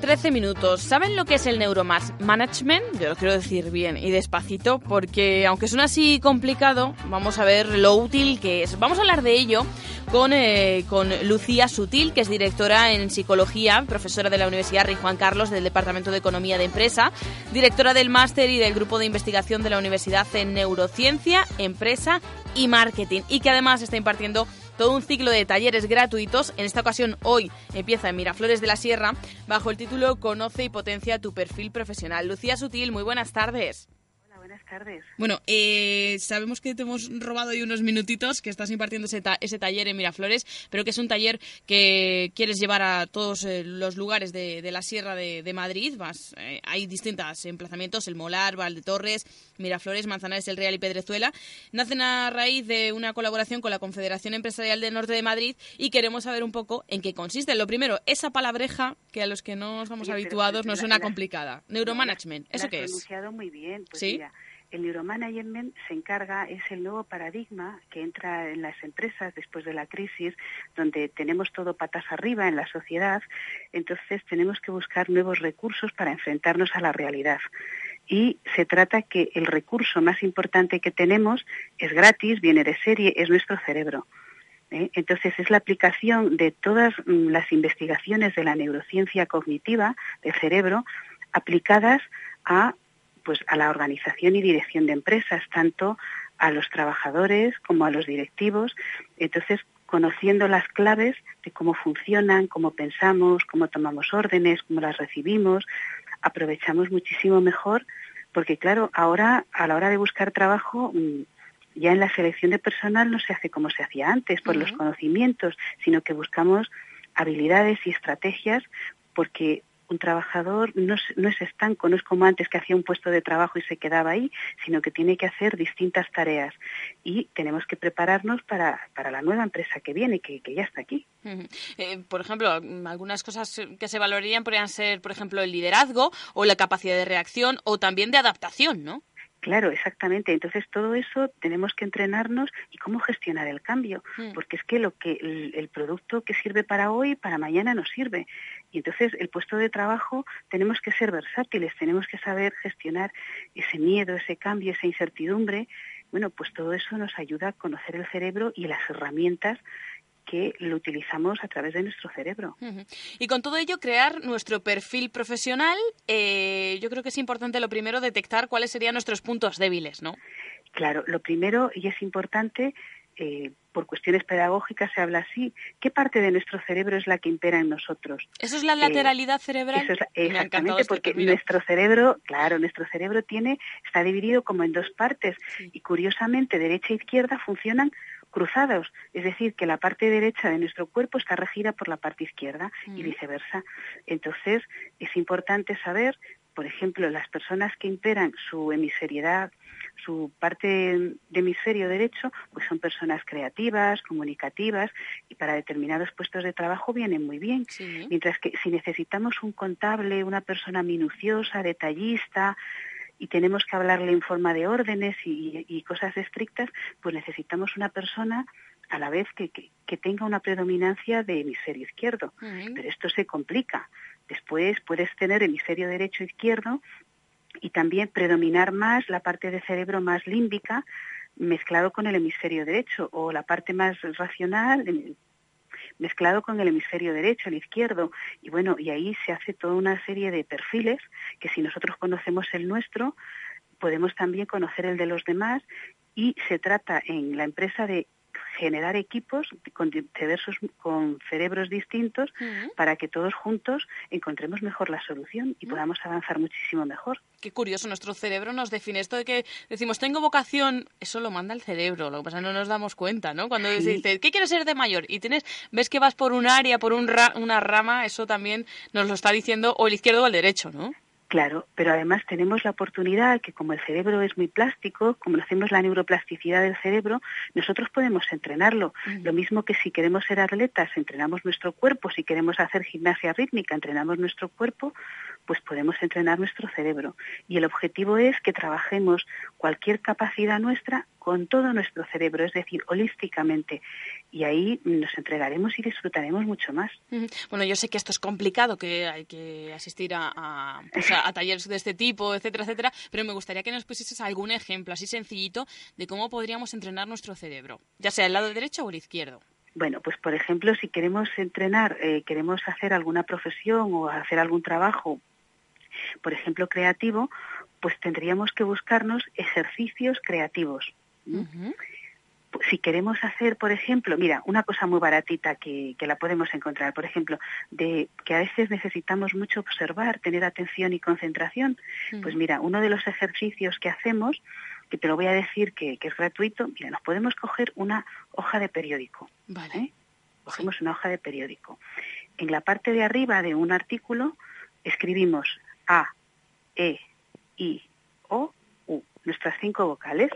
13 minutos. ¿Saben lo que es el neuromanagement? Yo lo quiero decir bien y despacito porque aunque suena así complicado, vamos a ver lo útil que es. Vamos a hablar de ello con, eh, con Lucía Sutil, que es directora en psicología, profesora de la Universidad Rey Juan Carlos del Departamento de Economía de Empresa, directora del máster y del grupo de investigación de la Universidad en Neurociencia, Empresa y Marketing, y que además está impartiendo todo un ciclo de talleres gratuitos. En esta ocasión, hoy empieza en Miraflores de la Sierra, bajo el título Conoce y potencia tu perfil profesional. Lucía Sutil, muy buenas tardes. Tardes. Bueno, eh, sabemos que te hemos robado hoy unos minutitos, que estás impartiendo ese, ta- ese taller en Miraflores, pero que es un taller que quieres llevar a todos eh, los lugares de, de la Sierra de, de Madrid. Vas, eh, hay distintos emplazamientos, el Molar, Valdetorres, Miraflores, Manzanares, El Real y Pedrezuela. Nacen a raíz de una colaboración con la Confederación Empresarial del Norte de Madrid y queremos saber un poco en qué consiste. Lo primero, esa palabreja que a los que no Oye, pero habituados la- nos suena la- complicada. Neuromanagement, ¿eso has qué es? muy bien. Pues ¿Sí? mira, el neuromanagement se encarga, es el nuevo paradigma que entra en las empresas después de la crisis, donde tenemos todo patas arriba en la sociedad, entonces tenemos que buscar nuevos recursos para enfrentarnos a la realidad. Y se trata que el recurso más importante que tenemos es gratis, viene de serie, es nuestro cerebro. ¿eh? Entonces es la aplicación de todas mm, las investigaciones de la neurociencia cognitiva del cerebro aplicadas a pues a la organización y dirección de empresas, tanto a los trabajadores como a los directivos. Entonces, conociendo las claves de cómo funcionan, cómo pensamos, cómo tomamos órdenes, cómo las recibimos, aprovechamos muchísimo mejor, porque claro, ahora a la hora de buscar trabajo, mm, ya en la selección de personal no se hace como se hacía antes, por los conocimientos, sino que buscamos habilidades y estrategias porque un trabajador no, es- no es estanco, no es como antes que hacía un puesto de trabajo y se quedaba ahí, sino que tiene que hacer distintas tareas y tenemos que prepararnos para, para la nueva empresa que viene, que, que ya está aquí. Eh, por ejemplo, algunas cosas que se valorarían podrían ser, por ejemplo, el liderazgo o la capacidad de reacción o también de adaptación, ¿no? Claro, exactamente. Entonces todo eso tenemos que entrenarnos y cómo gestionar el cambio, Mm. porque es que lo que el, el producto que sirve para hoy para mañana no sirve. Y entonces el puesto de trabajo tenemos que ser versátiles, tenemos que saber gestionar ese miedo, ese cambio, esa incertidumbre. Bueno, pues todo eso nos ayuda a conocer el cerebro y las herramientas que lo utilizamos a través de nuestro cerebro. Y con todo ello, crear nuestro perfil profesional, eh, yo creo que es importante lo primero detectar cuáles serían nuestros puntos débiles, ¿no? Claro, lo primero, y es importante, eh, por cuestiones pedagógicas se habla así. ¿Qué parte de nuestro cerebro es la que impera en nosotros? ¿Eso es la Eh, lateralidad cerebral? Eso es la- Me ha encantado exactamente, este porque nuestro cerebro, claro, nuestro cerebro tiene, está dividido como en dos partes y curiosamente derecha e izquierda funcionan cruzados, es decir, que la parte derecha de nuestro cuerpo está regida por la parte izquierda y Mm. viceversa. Entonces, es importante saber, por ejemplo, las personas que imperan su hemisferiedad, su parte de hemisferio derecho, pues son personas creativas, comunicativas y para determinados puestos de trabajo vienen muy bien. Mientras que si necesitamos un contable, una persona minuciosa, detallista, y tenemos que hablarle en forma de órdenes y, y cosas estrictas, pues necesitamos una persona a la vez que, que- que tenga una predominancia de hemisferio izquierdo. Pero esto se complica. Después puedes tener hemisferio derecho e izquierdo y también predominar más la parte del cerebro más límbica mezclado con el hemisferio derecho o la parte más racional mezclado con el hemisferio derecho, el izquierdo, y bueno, y ahí se hace toda una serie de perfiles que si nosotros conocemos el nuestro, podemos también conocer el de los demás y se trata en la empresa de generar equipos con diversos con cerebros distintos para que todos juntos encontremos mejor la solución y podamos avanzar muchísimo mejor. Qué curioso, nuestro cerebro nos define esto de que decimos, tengo vocación, eso lo manda el cerebro, lo que pasa no nos damos cuenta, ¿no? Cuando Sí. dices, ¿qué quieres ser de mayor? Y tienes, ves que vas por un área, por un ra- una rama, eso también nos lo está diciendo o el izquierdo o el derecho, ¿no? Claro, pero además tenemos la oportunidad que como el cerebro es muy plástico, como hacemos la neuroplasticidad del cerebro, nosotros podemos entrenarlo. Lo mismo que si queremos ser atletas, entrenamos nuestro cuerpo, si queremos hacer gimnasia rítmica, entrenamos nuestro cuerpo, pues podemos entrenar nuestro cerebro. Y el objetivo es que trabajemos cualquier capacidad nuestra con todo nuestro cerebro, es decir, holísticamente. Y ahí nos entregaremos y disfrutaremos mucho más. Bueno, yo sé que esto es complicado, que hay que asistir a, a, pues, a- a talleres de este tipo, etcétera, etcétera, pero me gustaría que nos pusieses algún ejemplo así sencillito de cómo podríamos entrenar nuestro cerebro, ya sea el lado derecho o el izquierdo. Bueno, pues por ejemplo, si queremos entrenar, eh, queremos hacer alguna profesión o hacer algún trabajo, por ejemplo, creativo, pues tendríamos que buscarnos ejercicios creativos. Si queremos hacer, por ejemplo, mira, una cosa muy baratita que, que la podemos encontrar, por ejemplo, de que a veces necesitamos mucho observar, tener atención y concentración, pues mira, uno de los ejercicios que hacemos, que te lo voy a decir que, que es gratuito, mira, nos podemos coger una hoja de periódico. Vale. ¿eh? Cogemos una hoja de periódico. En la parte de arriba de un artículo escribimos A, E, I, O, U, nuestras cinco vocales.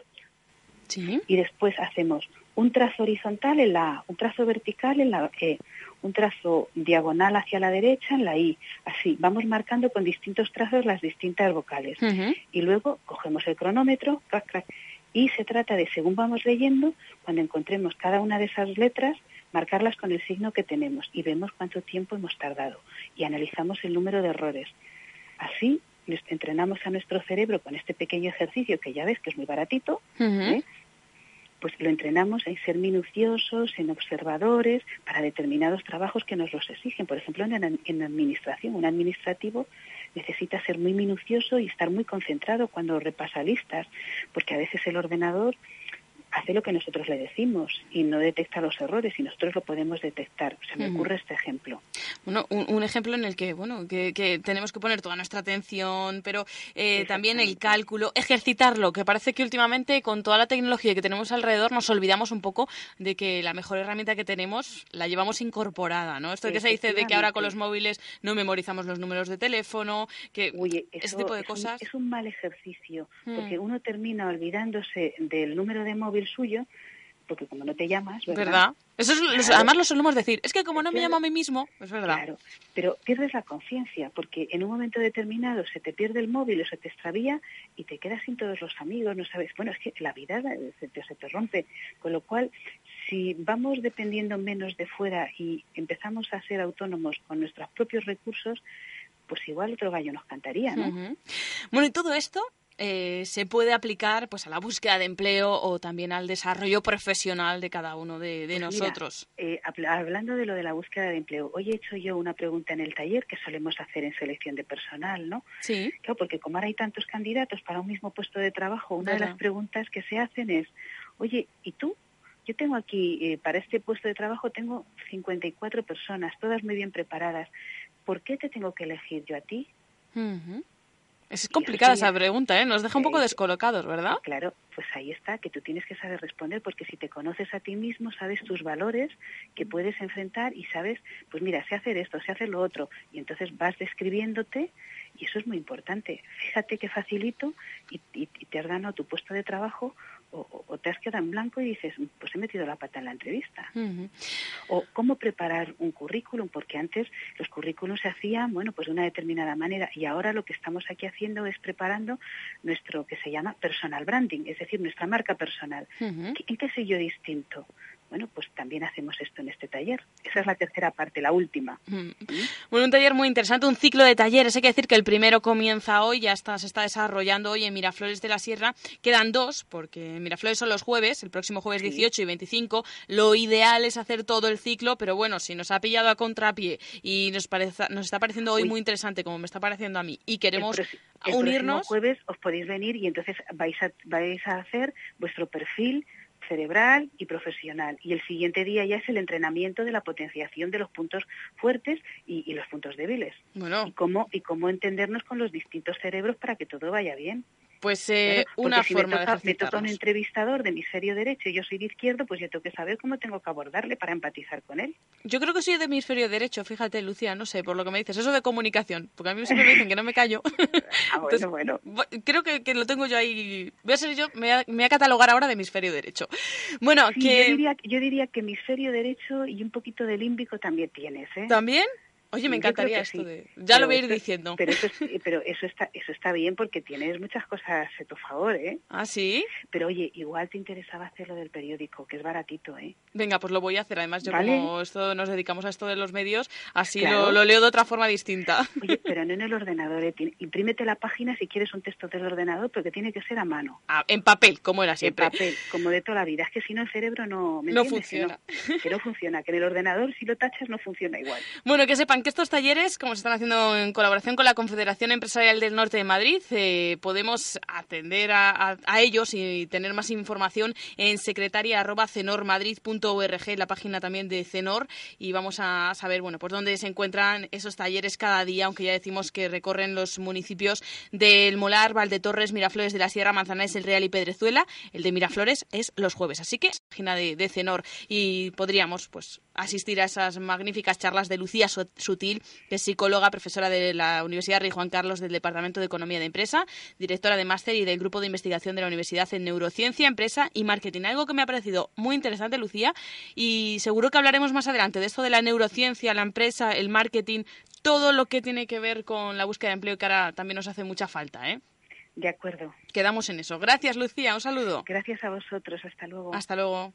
Y después hacemos un trazo horizontal en la A, un trazo vertical en la E, un trazo diagonal hacia la derecha en la I. Así, vamos marcando con distintos trazos las distintas vocales. Y luego cogemos el cronómetro, crac, crac, y se trata de, según vamos leyendo, cuando encontremos cada una de esas letras, marcarlas con el signo que tenemos y vemos cuánto tiempo hemos tardado y analizamos el número de errores. Así entrenamos a nuestro cerebro con este pequeño ejercicio que ya ves que es muy baratito, ¿eh? pues lo entrenamos en ser minuciosos, en observadores, para determinados trabajos que nos los exigen. Por ejemplo, en, en administración, un administrativo necesita ser muy minucioso y estar muy concentrado cuando repasa listas, porque a veces el ordenador hace lo que nosotros le decimos y no detecta los errores y nosotros lo podemos detectar. Se me ocurre este ejemplo. Bueno, un, un ejemplo en el que, bueno, que, que tenemos que poner toda nuestra atención, pero eh, también el cálculo, ejercitarlo, que parece que últimamente con toda la tecnología que tenemos alrededor nos olvidamos un poco de que la mejor herramienta que tenemos la llevamos incorporada, ¿no? Esto que se dice de que ahora con los móviles no memorizamos los números de teléfono, que ese Eso tipo de es un- cosas. es un mal ejercicio, Mm. porque uno termina olvidándose del número de móvil suyo, porque como no te llamas, ¿verdad? ¿Verdad? Eso es, lo- Claro. además lo solemos decir. Es que como no me llamo a mí mismo, es verdad. Claro, pero pierdes la conciencia, porque en un momento determinado se te pierde el móvil o se te extravía y te quedas sin todos los amigos, no sabes, bueno, es que la vida se te, se te rompe, con lo cual, si vamos dependiendo menos de fuera y empezamos a ser autónomos con nuestros propios recursos, pues igual otro gallo nos cantaría, ¿no? Bueno, y todo esto eh, se puede aplicar pues a la búsqueda de empleo o también al desarrollo profesional de cada uno de, de Pues mira, nosotros. eh, habla- hablando de lo de la búsqueda de empleo, hoy he hecho yo una pregunta en el taller que solemos hacer en selección de personal, ¿no? Sí. Claro, porque como ahora hay tantos candidatos para un mismo puesto de trabajo, una de las preguntas que se hacen es, oye, ¿y tú yo tengo aquí, eh, para este puesto de trabajo, tengo 54 personas, todas muy bien preparadas. ¿Por qué te tengo que elegir yo a ti? Es complicada esa pregunta, ¿eh? Nos deja un poco descolocados, ¿verdad? Claro, pues ahí está, que tú tienes que saber responder, porque si te conoces a ti mismo, sabes tus valores que puedes enfrentar y sabes, pues mira, sé hacer esto, sé hacer lo otro, y entonces vas describiéndote y eso es muy importante. Fíjate qué facilito y, y te has ganado tu puesto de trabajo o, te has quedado en blanco y dices, pues he metido la pata en la entrevista. O cómo preparar un currículum, porque antes los currículums se hacían, bueno, pues de una determinada manera y ahora lo que estamos aquí haciendo es preparando nuestro que se llama personal branding, es decir, nuestra marca personal. ¿En qué soy yo distinto? Bueno, pues también hacemos esto en este taller. Esa es la tercera parte, la última. Mm. Bueno, un taller muy interesante, un ciclo de talleres. Hay que decir que el primero comienza hoy, ya está, se está desarrollando hoy en Miraflores de la Sierra. Quedan dos, porque Miraflores son los jueves, el próximo jueves 18 y 25. Lo ideal es hacer todo el ciclo, pero bueno, si nos ha pillado a contrapié y nos, parece, nos está pareciendo hoy muy interesante, como me está pareciendo a mí, y queremos el unirnos. jueves os podéis venir y entonces vais a, vais a hacer vuestro perfil cerebral y profesional. Y el siguiente día ya es el entrenamiento de la potenciación de los puntos fuertes y, los puntos débiles. Bueno. Y cómo, y cómo entendernos con los distintos cerebros para que todo vaya bien. Pues eh, una forma me toca, de me toca un entrevistador de hemisferio derecho y yo soy de izquierdo, pues yo tengo que saber cómo tengo que abordarle para empatizar con él. Yo creo que soy de hemisferio derecho, fíjate, Lucía, no sé, por lo que me dices, eso de comunicación, porque a mí siempre me dicen que no me callo. ah, bueno, bueno. Creo que, que, lo tengo yo ahí. Voy a ser yo, me voy a, catalogar ahora de hemisferio derecho. Bueno, que. Yo diría, yo diría que hemisferio derecho y un poquito de límbico también tienes, ¿eh? ¿También? Oye, me encantaría esto de... Ya lo voy a ir diciendo. Pero, eso, pero eso, está, eso está bien porque tienes muchas cosas a tu favor, ¿eh? ¿Ah, sí? Pero oye, igual te interesaba hacer lo del periódico, que es baratito, ¿eh? Venga, pues lo voy a hacer. Además, yo como esto, nos dedicamos a esto de los medios, así lo, leo de otra forma distinta. Oye, pero no en el ordenador, ¿eh? Imprímete la página si quieres un texto del ordenador, porque tiene que ser a mano. Ah, en papel, como era siempre. En papel, como de toda la vida. Es que si no el cerebro no... no funciona. Que no, funciona, que en el ordenador si lo tachas no funciona igual. Bueno, que sepan que estos talleres como se están haciendo en colaboración con la Confederación Empresarial del Norte de Madrid, eh, podemos atender a, ellos y tener más información en secretaria.cenormadrid.org, la página también de CENOR, y vamos a saber bueno, pues dónde se encuentran esos talleres cada día, aunque ya decimos que recorren los municipios del Molar, Valdetorres, Miraflores de la Sierra, Manzanares, El Real y Pedrezuela. El de Miraflores es los jueves, así que página de, de CENOR y podríamos pues asistir a esas magníficas charlas de Lucía Sutil, que es psicóloga, profesora de la Universidad Rey Juan Carlos del Departamento de Economía de Empresa, directora de máster y del Grupo de Investigación de la Universidad en Neurociencia, Empresa y Marketing. Algo que me ha parecido muy interesante, Lucía, y seguro que hablaremos más adelante de esto de la neurociencia, la empresa, el marketing, todo lo que tiene que ver con la búsqueda de empleo que ahora también nos hace mucha falta, ¿eh? De acuerdo. Quedamos en eso. Gracias, Lucía. Un saludo. Gracias a vosotros. Hasta luego. Hasta luego.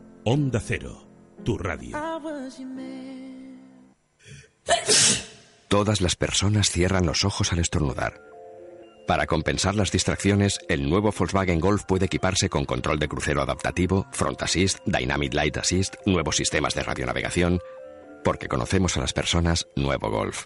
Onda Cero, tu radio. Todas las personas cierran los ojos al estornudar. Para compensar las distracciones, el nuevo Volkswagen Golf puede equiparse con control de crucero adaptativo, Front Assist, Dynamic Light Assist, nuevos sistemas de radionavegación. Porque conocemos a las personas, nuevo Golf.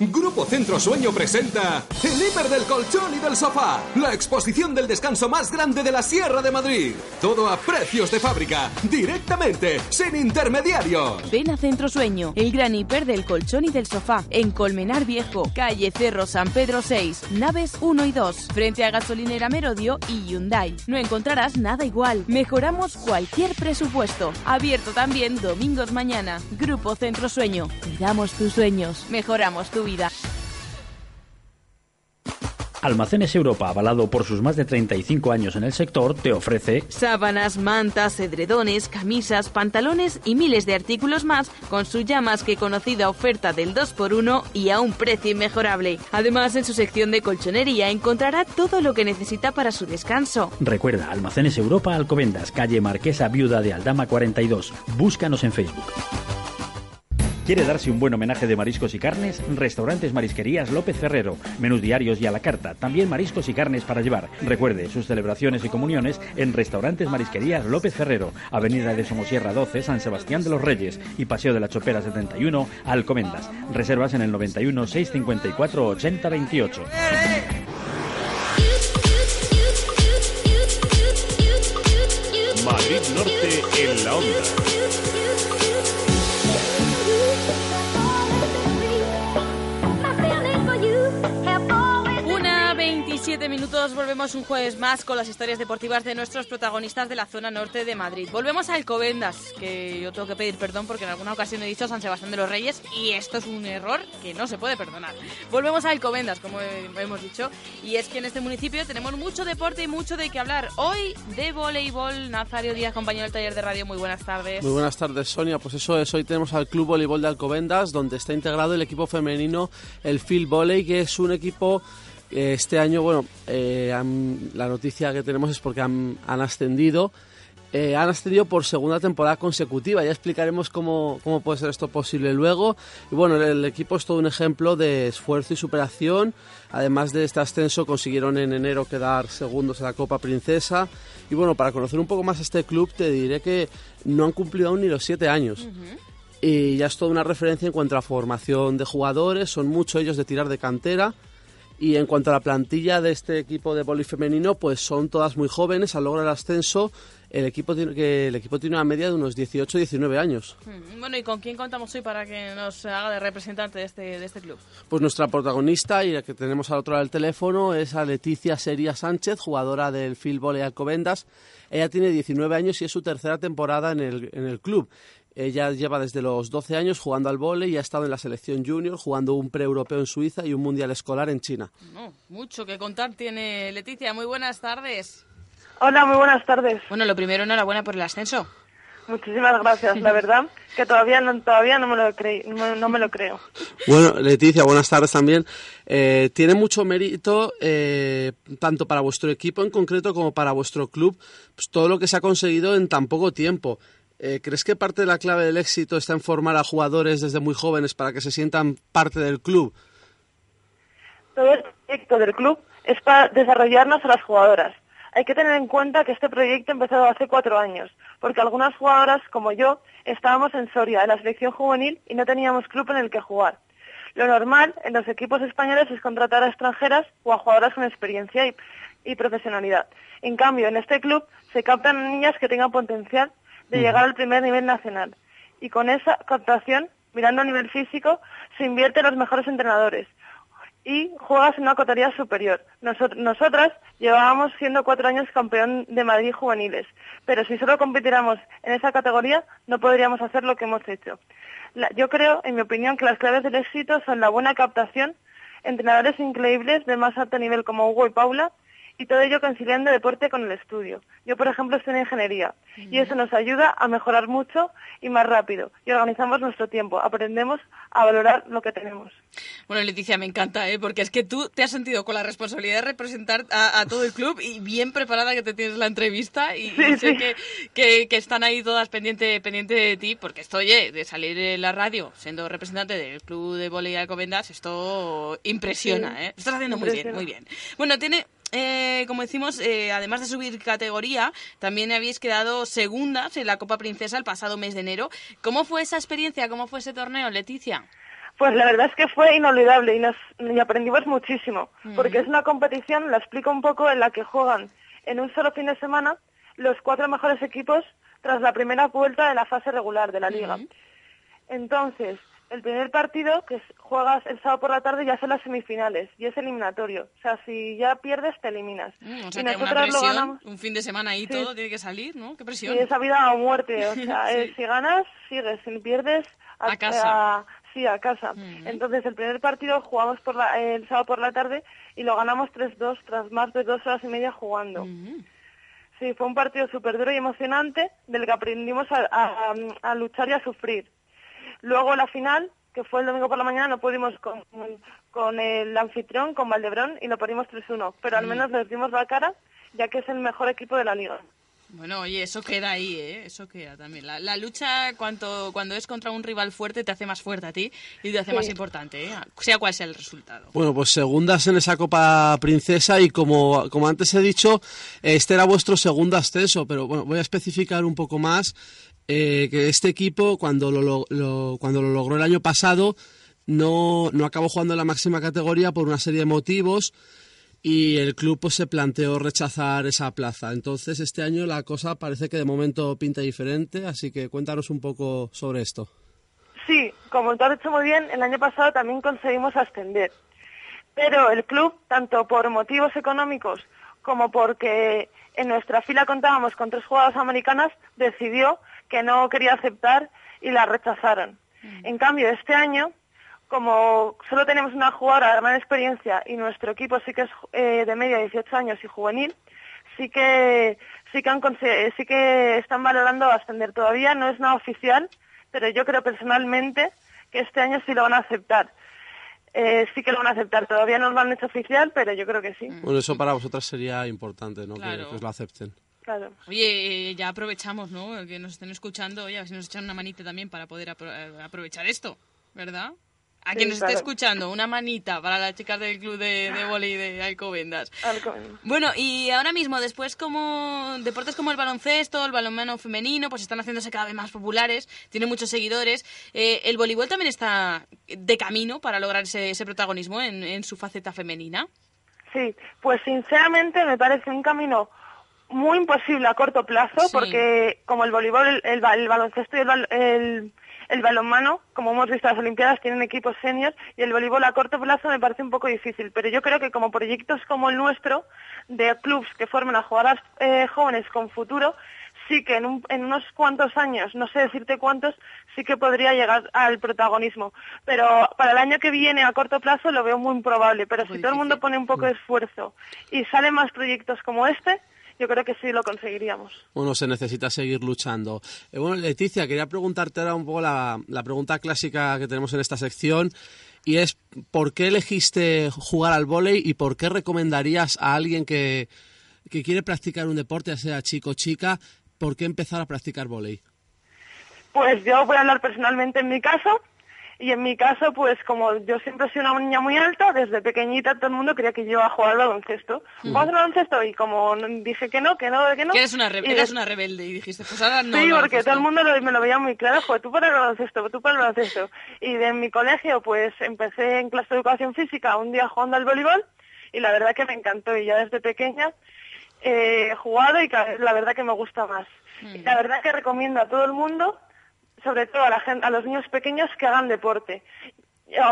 Grupo Centro Sueño presenta El hiper del colchón y del sofá, la exposición del descanso más grande de la Sierra de Madrid. Todo a precios de fábrica, directamente, sin intermediarios. Ven a Centro Sueño, el gran hiper del colchón y del sofá, en Colmenar Viejo, calle Cerro San Pedro 6, naves 1 y 2, frente a gasolinera Merodio y Hyundai. No encontrarás nada igual. Mejoramos cualquier presupuesto. Abierto también domingos mañana. Grupo Centro Sueño. Cuidamos tus sueños. Mejoramos tu vida. Almacenes Europa, avalado por sus más de 35 años en el sector, te ofrece Sábanas, mantas, edredones, camisas, pantalones y miles de artículos más con su ya más que conocida oferta del 2x1 y a un precio inmejorable. Además, en su sección de colchonería encontrará todo lo que necesita para su descanso. Recuerda, Almacenes Europa Alcobendas, calle Marquesa Viuda de Aldama 42. Búscanos en Facebook. ¿Quiere darse un buen homenaje de mariscos y carnes? Restaurantes Marisquerías López Ferrero. Menús diarios y a la carta. También mariscos y carnes para llevar. Recuerde sus celebraciones y comuniones en Restaurantes Marisquerías López Ferrero. Avenida de Somosierra 12, San Sebastián de los Reyes. Y Paseo de la Chopera 71, Alcomendas. Reservas en el 91 654 80 28. Madrid Norte en la onda. 27 minutos, volvemos un jueves más con las historias deportivas de nuestros protagonistas de la zona norte de Madrid. Volvemos a Alcobendas, que yo tengo que pedir perdón porque en alguna ocasión he dicho San Sebastián de los Reyes y esto es un error que no se puede perdonar. Volvemos a Alcobendas, como hemos dicho, y es que en este municipio tenemos mucho deporte y mucho de qué hablar. Hoy de voleibol, Nazario Díaz, compañero del taller de radio, muy buenas tardes. Muy buenas tardes, Sonia. Pues eso es, hoy tenemos al Club Voleibol de Alcobendas, donde está integrado el equipo femenino, el Field Volley, que es un equipo este año, bueno, eh, han- la noticia que tenemos es porque han, han ascendido. Eh, han ascendido por segunda temporada consecutiva. Ya explicaremos cómo, cómo puede ser esto posible luego. Y bueno, el, el equipo es todo un ejemplo de esfuerzo y superación. Además de este ascenso, consiguieron en enero quedar segundos en la Copa Princesa. Y bueno, para conocer un poco más este club, te diré que no han cumplido aún ni los siete años. Y ya es toda una referencia en cuanto a formación de jugadores, son muchos ellos de tirar de cantera. Y en cuanto a la plantilla de este equipo de boli femenino, pues son todas muy jóvenes, al lograr el ascenso, el equipo tiene, que, el equipo tiene una media de unos 18-19 años. Mm, Bueno, ¿y con quién contamos hoy para que nos haga de representante de este, de este club? Pues nuestra protagonista y la que tenemos al otro lado del teléfono es a Leticia Seria Sánchez, jugadora del Field Volley Alcobendas. Ella tiene 19 años y es su tercera temporada en el, en el club. Ella lleva desde los 12 años jugando al vóley y ha estado en la selección junior, jugando un pre-europeo en Suiza y un mundial escolar en China. No, mucho que contar tiene Leticia. Muy buenas tardes. Hola, muy buenas tardes. Bueno, lo primero, enhorabuena por el ascenso. Muchísimas gracias. La verdad que todavía no, todavía no me lo creí, no, no me lo creo. Bueno, Leticia, buenas tardes también. Eh, tiene mucho mérito, eh, tanto para vuestro equipo en concreto como para vuestro club, pues, todo lo que se ha conseguido en tan poco tiempo. Eh, ¿Crees que parte de la clave del éxito está en formar a jugadores desde muy jóvenes para que se sientan parte del club? Todo el proyecto del club es para desarrollarnos a las jugadoras. Hay que tener en cuenta que este proyecto empezó hace cuatro años, porque algunas jugadoras, como yo, estábamos en Soria, en la selección juvenil, y no teníamos club en el que jugar. Lo normal en los equipos españoles es contratar a extranjeras o a jugadoras con experiencia y, y profesionalidad. En cambio, en este club se captan niñas que tengan potencial de llegar al primer nivel nacional. Y con esa captación, mirando a nivel físico, se invierte en los mejores entrenadores y juegas en una categoría superior. Nosot- nosotras llevábamos siendo cuatro años campeón de Madrid juveniles, pero si solo compitiéramos en esa categoría no podríamos hacer lo que hemos hecho. La- yo creo, en mi opinión, que las claves del éxito son la buena captación, entrenadores increíbles de más alto nivel como Hugo y Paula, y todo ello conciliando deporte con el estudio. Yo, por ejemplo, estoy en ingeniería y eso nos ayuda a mejorar mucho y más rápido. Y organizamos nuestro tiempo, aprendemos a valorar lo que tenemos. Bueno, Leticia, me encanta, ¿eh? porque es que tú te has sentido con la responsabilidad de representar a, a todo el club y bien preparada que te tienes la entrevista y, y sé que, que- que están ahí todas pendiente, pendiente de ti, porque esto, oye, de salir en la radio siendo representante del club de voleibol Alcobendas, esto impresiona, Sí, ¿eh? Estás haciendo muy bien, muy bien. Bueno, tiene... eh, como decimos, eh, además de subir categoría, también habéis quedado segundas en la Copa Princesa el pasado mes de enero. ¿Cómo fue esa experiencia? ¿Cómo fue ese torneo, Leticia? Pues la verdad es que fue inolvidable y, nos, y aprendimos muchísimo, Ujú. porque es una competición, la explico un poco, en la que juegan en un solo fin de semana los cuatro mejores equipos tras la primera vuelta de la fase regular de la liga. Entonces, el primer partido que juegas el sábado por la tarde ya son las semifinales y es eliminatorio. O sea, si ya pierdes, te eliminas. Mm, o sea, y una nosotras lo ganamos. un fin de semana ahí Sí. todo tiene que salir, ¿no? Qué presión. Y esa vida o muerte. O sea, Sí. eh, si ganas, sigues. Si pierdes, A casa. Sí, a casa. Entonces, el primer partido jugamos por la- el sábado por la tarde y lo ganamos 3-2 tras más de dos horas y media jugando. Sí, fue un partido súper duro y emocionante del que aprendimos a, a- a luchar y a sufrir. Luego la final, que fue el domingo por la mañana, no pudimos con, con el anfitrión, con Valdebrón, y lo perdimos 3-1. Pero al Mm. menos les dimos la cara, ya que es el mejor equipo de la liga. Bueno, oye, eso queda ahí, ¿eh? Eso queda también. La, la lucha cuando, cuando es contra un rival fuerte te hace más fuerte a ti y te hace Sí. más importante, ¿eh? Sea cual sea el resultado. Bueno, pues segundas en esa Copa Princesa y como, como antes he dicho, este era vuestro segundo ascenso, pero bueno, voy a especificar un poco más eh, que este equipo cuando lo, lo- cuando lo logró el año pasado no, no acabó jugando en la máxima categoría por una serie de motivos y el club pues se planteó rechazar esa plaza. Entonces este año la cosa parece que de momento pinta diferente, así que cuéntanos un poco sobre esto. Sí, como tú has dicho muy bien, el año pasado también conseguimos ascender. Pero el club, tanto por motivos económicos como porque en nuestra fila contábamos con tres jugadoras americanas, decidió que no quería aceptar y la rechazaron. En cambio, este año, como solo tenemos una jugadora de gran experiencia y nuestro equipo sí que es eh, de media 18 años y juvenil, sí que sí que han conse- sí que están valorando ascender. Todavía no es nada oficial, pero yo creo personalmente que este año sí lo van a aceptar. Eh, sí que lo van a aceptar. Todavía no lo han hecho oficial, pero yo creo que sí. Bueno, eso para vosotras sería importante, ¿no? Que- que os lo acepten. Claro. Oye, eh, ya aprovechamos, ¿no? Que nos estén escuchando, oye, a ver si nos echan una manita también para poder apro- eh, aprovechar esto, ¿verdad? A Sí, quien nos claro. esté escuchando, una manita para las chicas del club de, de vóley de Alcobendas. Bueno, y ahora mismo, después como deportes como el baloncesto, el balonmano femenino, pues están haciéndose cada vez más populares, tienen muchos seguidores. Eh, el voleibol también está de camino para lograr ese, ese protagonismo en, en su faceta femenina. Sí, pues sinceramente me parece un camino muy imposible a corto plazo Sí. porque como el voleibol, el, el ba- el baloncesto y el, el, balonmano, como hemos visto las Olimpiadas, tienen equipos seniors y el voleibol a corto plazo me parece un poco difícil. Pero yo creo que como proyectos como el nuestro, de clubs que formen a jugadoras eh, jóvenes con futuro, sí que en, un- en unos cuantos años, no sé decirte cuántos, sí que podría llegar al protagonismo. Pero para el año que viene, a corto plazo, lo veo muy improbable. Pero si todo el mundo pone un poco de esfuerzo y salen más proyectos como este, yo creo que sí lo conseguiríamos. Bueno, se necesita seguir luchando. Eh, bueno, Leticia, quería preguntarte ahora un poco la, la pregunta clásica que tenemos en esta sección y es ¿por qué elegiste jugar al vóley y por qué recomendarías a alguien que, que quiere practicar un deporte, ya sea chico o chica, por qué empezar a practicar vóley? Pues yo voy a hablar personalmente en mi caso. Y en mi caso, pues como yo siempre he sido una niña muy alta, desde pequeñita todo el mundo creía que yo iba a jugar al baloncesto. Mm. ¿Vamos al baloncesto? Y como dije que no, que no, que no. Que eres una, eres una rebelde y dijiste, pues ahora no. sí, porque todo el mundo lo- me lo veía muy claro, joder, tú para el baloncesto, tú para el baloncesto. Y de mi colegio, pues empecé en clase de educación física, un día jugando al voleibol, y la verdad que me encantó, y ya desde pequeña eh, he jugado y la verdad que me gusta más. Y la verdad que recomiendo a todo el mundo, sobre todo a, la gen- a los niños pequeños, que hagan deporte.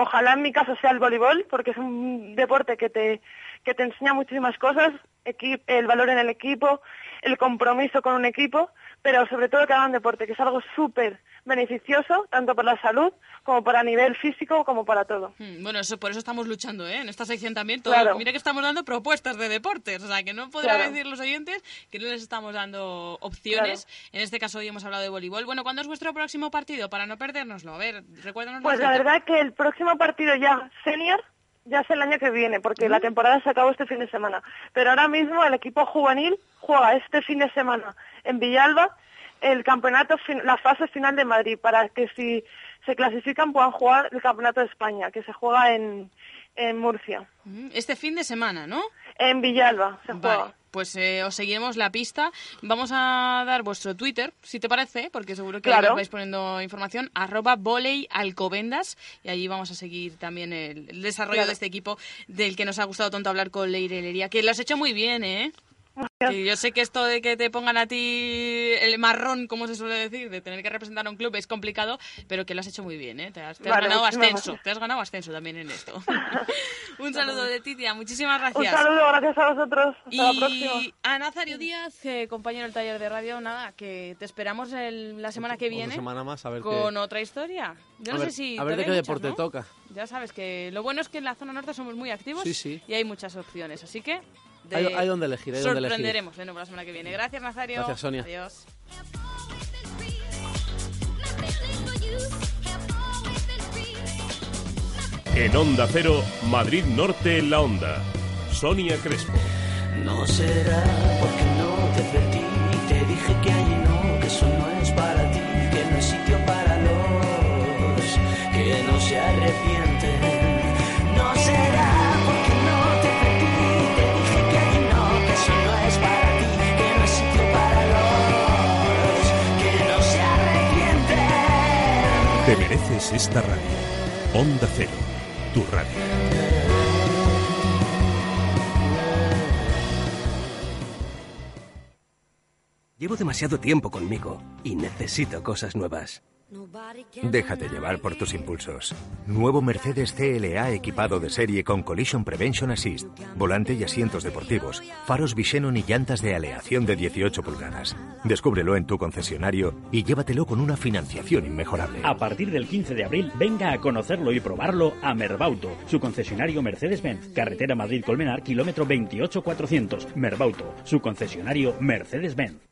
Ojalá en mi caso sea el voleibol, porque es un deporte que te, que te enseña muchísimas cosas, el valor en el equipo, el compromiso con un equipo, pero sobre todo que hagan deporte, que es algo súper beneficioso, tanto para la salud como para nivel físico, como para todo. Mm, Bueno, eso, por eso estamos luchando, ¿eh? En esta sección también. Todo, Claro. Mira que estamos dando propuestas de deportes. O sea, que no podrán Claro. decir los oyentes que no les estamos dando opciones. En este caso hoy hemos hablado de voleibol. Bueno, ¿cuándo es vuestro próximo partido? Para no perdérnoslo. A ver, recuérdanos Pues la verdad que el próximo partido ya senior ya es el año que viene, porque la temporada se acabó este fin de semana. Pero ahora mismo el equipo juvenil juega este fin de semana en Villalba el campeonato, la fase final de Madrid, para que si se clasifican puedan jugar el campeonato de España, que se juega en, en Murcia. Mm, Este fin de semana, ¿no? En Villalba se juega. Pues eh, os seguiremos la pista. Vamos a dar vuestro Twitter, si te parece, porque seguro que Claro. ahí vais poniendo información, arroba voleyalcobendas, y allí vamos a seguir también el, el desarrollo Claro. de este equipo del que nos ha gustado tanto hablar con Leire Lería, que lo has hecho muy bien, ¿eh? Que yo sé que esto de que te pongan a ti el marrón, como se suele decir, de tener que representar a un club es complicado, pero que lo has hecho muy bien, ¿eh? Te has, te has Vale, ganado ascenso, gracias. te has ganado ascenso también en esto. Un saludo de Titia, muchísimas gracias. Un saludo, gracias a vosotros. Hasta la y próxima. a Nazario Díaz, eh, compañero del taller de radio, nada, que te esperamos el- la semana que viene Una semana más a ver con qué... otra historia. Yo A no ver- sé si a ver de qué deporte toca. Ya sabes que lo bueno es que en la zona norte somos muy activos Sí, sí. y hay muchas opciones, así que de- Hay- hay donde elegir, hay donde elegir. sorprenderemos de nuevo la semana que viene. Gracias, Nazario. Gracias, Sonia. Adiós. En Onda Cero, Madrid Norte en la Onda. Sonia Crespo. No será porque no te advertí Te dije que allí no, que eso no es para ti Que no hay sitio para los que no se arrepienten Te mereces esta radio. Onda Cero, tu radio. Llevo demasiado tiempo conmigo y necesito cosas nuevas. Déjate llevar por tus impulsos. Nuevo Mercedes CLA equipado de serie con Collision Prevention Assist, volante y asientos deportivos, faros Visenon y llantas de aleación de 18 pulgadas. Descúbrelo en tu concesionario y llévatelo con una financiación inmejorable. A partir del 15 de abril, venga a conocerlo y probarlo a Merbauto, su concesionario Mercedes-Benz, carretera Madrid-Colmenar, kilómetro 28400. Merbauto, su concesionario Mercedes-Benz.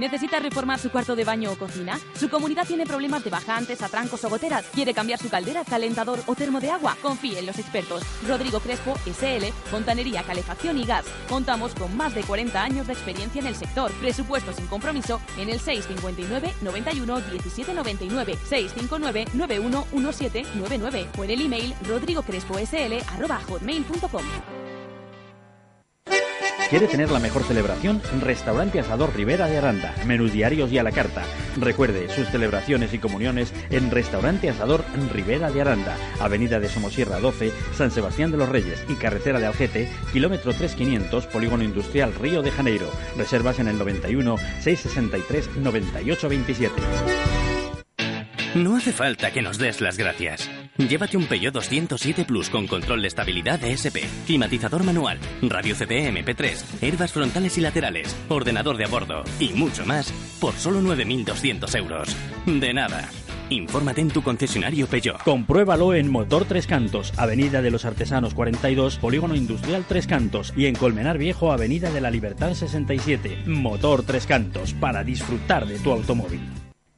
¿Necesita reformar su cuarto de baño o cocina? ¿Su comunidad tiene problemas de bajantes, atrancos o goteras? ¿Quiere cambiar su caldera, calentador o termo de agua? Confíe en los expertos. Rodrigo Crespo, SL, Fontanería, Calefacción y Gas. Contamos con más de 40 años de experiencia en el sector. Presupuesto sin compromiso en el 659 91 17 99 659 91 17 99 o en el email rodrigocresposl@hotmail.com. ¿Quiere tener la mejor celebración? Restaurante Asador Rivera de Aranda. Menús diarios y a la carta. Recuerde sus celebraciones y comuniones en Restaurante Asador Rivera de Aranda. Avenida de Somosierra 12, San Sebastián de los Reyes y Carretera de Algete, kilómetro 3500, Polígono Industrial Río de Janeiro. Reservas en el 91 663 9827. No hace falta que nos des las gracias. Llévate un Peugeot 207 Plus con control de estabilidad ESP, climatizador manual, radio CD MP3, herbas frontales y laterales, ordenador de a bordo y mucho más por solo 9.200 euros. De nada. Infórmate en tu concesionario Peugeot. Compruébalo en Motor Tres Cantos, Avenida de los Artesanos 42, Polígono Industrial Tres Cantos y en Colmenar Viejo, Avenida de la Libertad 67. Motor Tres Cantos, para disfrutar de tu automóvil.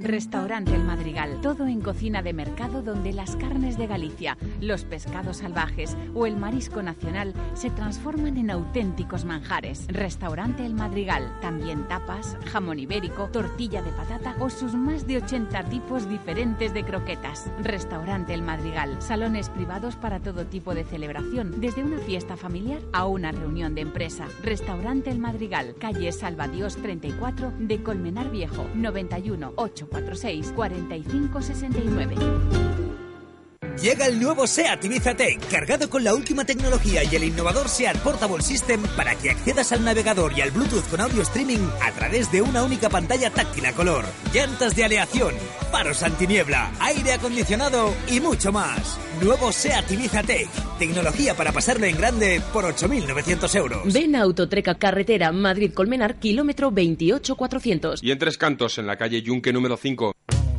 Restaurante El Madrigal. Todo en cocina de mercado donde las carnes de Galicia, los pescados salvajes o el marisco nacional se transforman en auténticos manjares. Restaurante El Madrigal. También tapas, jamón ibérico, tortilla de patata o sus más de 80 tipos diferentes de croquetas. Restaurante El Madrigal. Salones privados para todo tipo de celebración, desde una fiesta familiar a una reunión de empresa. Restaurante El Madrigal. Calle Salvadios 34 de Colmenar Viejo. 91 846 4569. Llega el nuevo SEAT Ibiza Tech, cargado con la última tecnología y el innovador SEAT Portable System para que accedas al navegador y al Bluetooth con audio streaming a través de una única pantalla táctil a color, llantas de aleación, faros antiniebla, aire acondicionado y mucho más. Nuevo SEAT Ibiza Tech, tecnología para pasarlo en grande por 8.900 euros. Ven a Autotreca Carretera Madrid-Colmenar, kilómetro 28400. Y en Tres Cantos, en la calle Yunque número 5.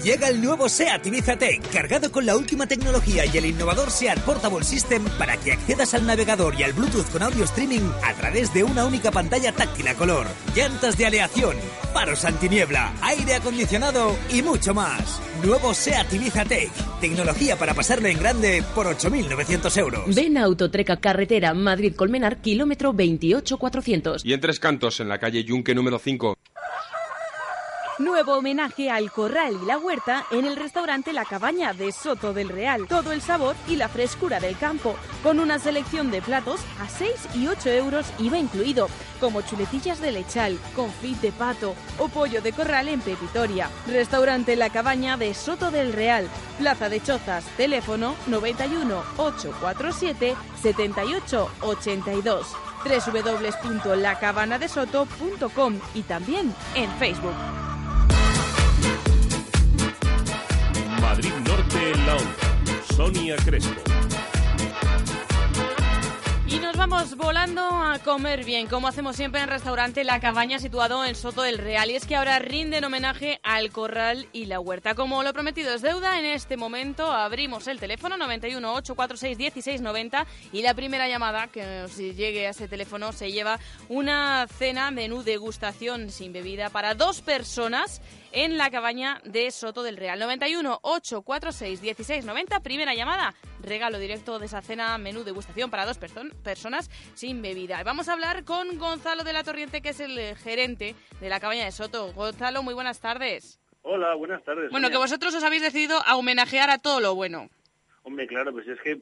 Llega el nuevo SEAT Ibiza Tech, cargado con la última tecnología y el innovador SEAT Portable System para que accedas al navegador y al Bluetooth con audio streaming a través de una única pantalla táctil a color, llantas de aleación, faros antiniebla, aire acondicionado y mucho más. Nuevo SEAT Ibiza Tech, tecnología para pasarlo en grande por 8.900 euros. Ven a Autotreca Carretera Madrid-Colmenar, kilómetro 28400. Y en Tres Cantos, en la calle Yunque número 5. Nuevo homenaje al corral y la huerta en el restaurante La Cabaña de Soto del Real. Todo el sabor y la frescura del campo, con una selección de platos a 6 y 8 euros IVA incluido, como chuletillas de lechal, confit de pato o pollo de corral en Pepitoria. Restaurante La Cabaña de Soto del Real, Plaza de Chozas, teléfono 91 847 78 82 www.lacabanadesoto.com y también en Facebook. Madrid Norte en la onda. Sonia Crespo. Y nos vamos volando a comer bien, como hacemos siempre en el restaurante La Cabaña, situado en Soto del Real. Y es que ahora rinden homenaje al corral y la huerta. Como lo prometido es deuda, en este momento abrimos el teléfono 91 846 1690 y la primera llamada que nos llegue a ese teléfono se lleva una cena menú degustación sin bebida para dos personas en la cabaña de Soto del Real. 91 846 1690, primera llamada, regalo directo de esa cena menú degustación para dos person- personas sin bebida. Vamos a hablar con Gonzalo de la Torriente, que es el eh, gerente de la cabaña de Soto. Gonzalo, muy buenas tardes. Hola, buenas tardes. Bueno, que vosotros os habéis decidido a homenajear a todo lo bueno. Hombre, claro, pues es que...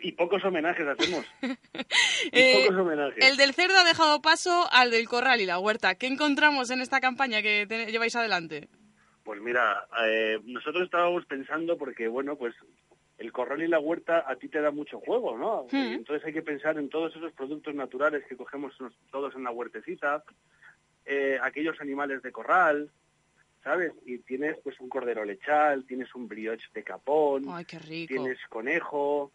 Y pocos homenajes hacemos. y Eh, pocos homenajes. El del cerdo ha dejado paso al del corral y la huerta. ¿Qué encontramos en esta campaña que te- lleváis adelante? Pues mira, eh, nosotros estábamos pensando porque, bueno, pues el corral y la huerta a ti te da mucho juego, ¿no? Hmm. Entonces hay que pensar en todos esos productos naturales que cogemos todos en la huertecita, eh, aquellos animales de corral, ¿sabes? Y tienes pues un cordero lechal, tienes un brioche de capón, Ay, qué rico. tienes conejo,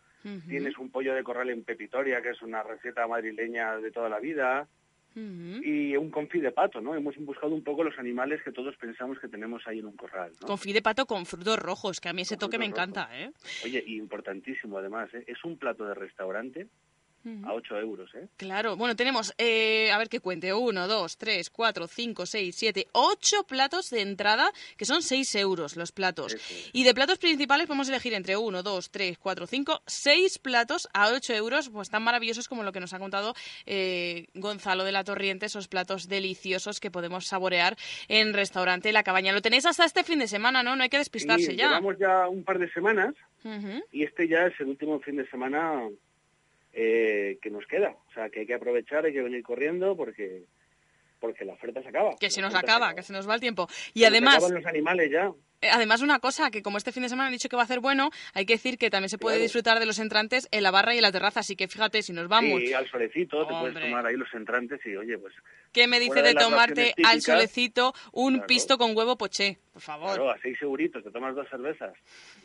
Tienes un pollo de corral en pepitoria, que es una receta madrileña de toda la vida, y un confit de pato, ¿no? Hemos buscado un poco los animales que todos pensamos que tenemos ahí en un corral, ¿no? Confit de pato con frutos rojos, que a mí ese Con toque me encanta, ¿eh? Oye, y importantísimo además, ¿eh? es un plato de restaurante Ujú. a 8 euros, ¿eh? Claro, bueno, tenemos, eh, a ver qué cuente, uno, dos, tres, cuatro, cinco, seis, siete, ocho platos de entrada, que son seis euros los platos. Y de platos principales podemos elegir entre uno, dos, tres, cuatro, cinco, seis platos a ocho euros, pues tan maravillosos como lo que nos ha contado eh, Gonzalo de la Torriente, esos platos deliciosos que podemos saborear en restaurante La Cabaña. Lo tenéis hasta este fin de semana, ¿no? No hay que despistarse Y ya. Llevamos ya un par de semanas Ujú. y este ya es el último fin de semana eh, que nos queda. O sea, que hay que aprovechar, hay que venir corriendo porque porque la oferta se acaba. Que se nos acaba, que se nos va el tiempo. Y Se nos además... acaban los animales ya. Eh, Además, una cosa, que como este fin de semana han dicho que va a hacer bueno, hay que decir que también se puede Claro. disfrutar de los entrantes en la barra y en la terraza. Así que fíjate, si nos vamos, Sí, al solecito, te puedes tomar ahí los entrantes y, oye, pues... ¿qué me dice de, tomarte al solecito un Claro. pisto con huevo poché? Por favor. Claro, a seis seguritos, te tomas dos cervezas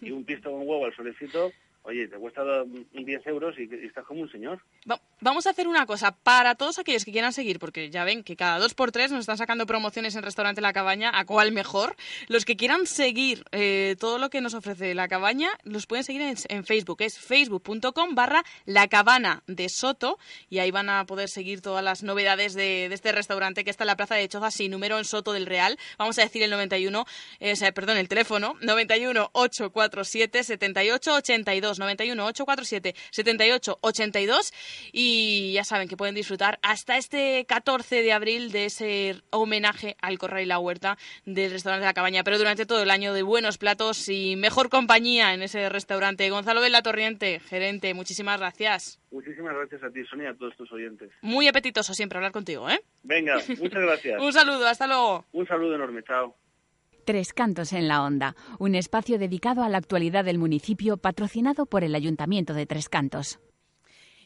y un pisto con huevo al solecito, oye, te cuesta do- 10 euros y, estás como un señor. Va- Vamos a hacer una cosa para todos aquellos que quieran seguir, porque ya ven que cada dos por tres nos están sacando promociones en Restaurante La Cabaña, a cuál mejor. Los que quieran seguir eh, todo lo que nos ofrece La Cabaña, los pueden seguir en, en Facebook. Es facebook.com barra La Cabana de Soto y ahí van a poder seguir todas las novedades de, este restaurante que está en la Plaza de Chozas sin número en Soto del Real. Vamos a decir el 91, eh, perdón, el teléfono, 91 847 78 82, 91 847 78 82 y ya saben que pueden disfrutar hasta este 14 de abril de ese homenaje al Corral y la Huerta del restaurante de la Cabaña, pero durante todo el año de buenos platos y mejor compañía en ese restaurante. Gonzalo de la Torriente, gerente, muchísimas gracias. Muchísimas gracias a ti, Sonia, y a todos tus oyentes. Muy apetitoso siempre hablar contigo, ¿eh? Venga, muchas gracias. Un saludo, hasta luego. Un saludo enorme, chao. Tres Cantos en la Onda, un espacio dedicado a la actualidad del municipio patrocinado por el Ayuntamiento de Tres Cantos.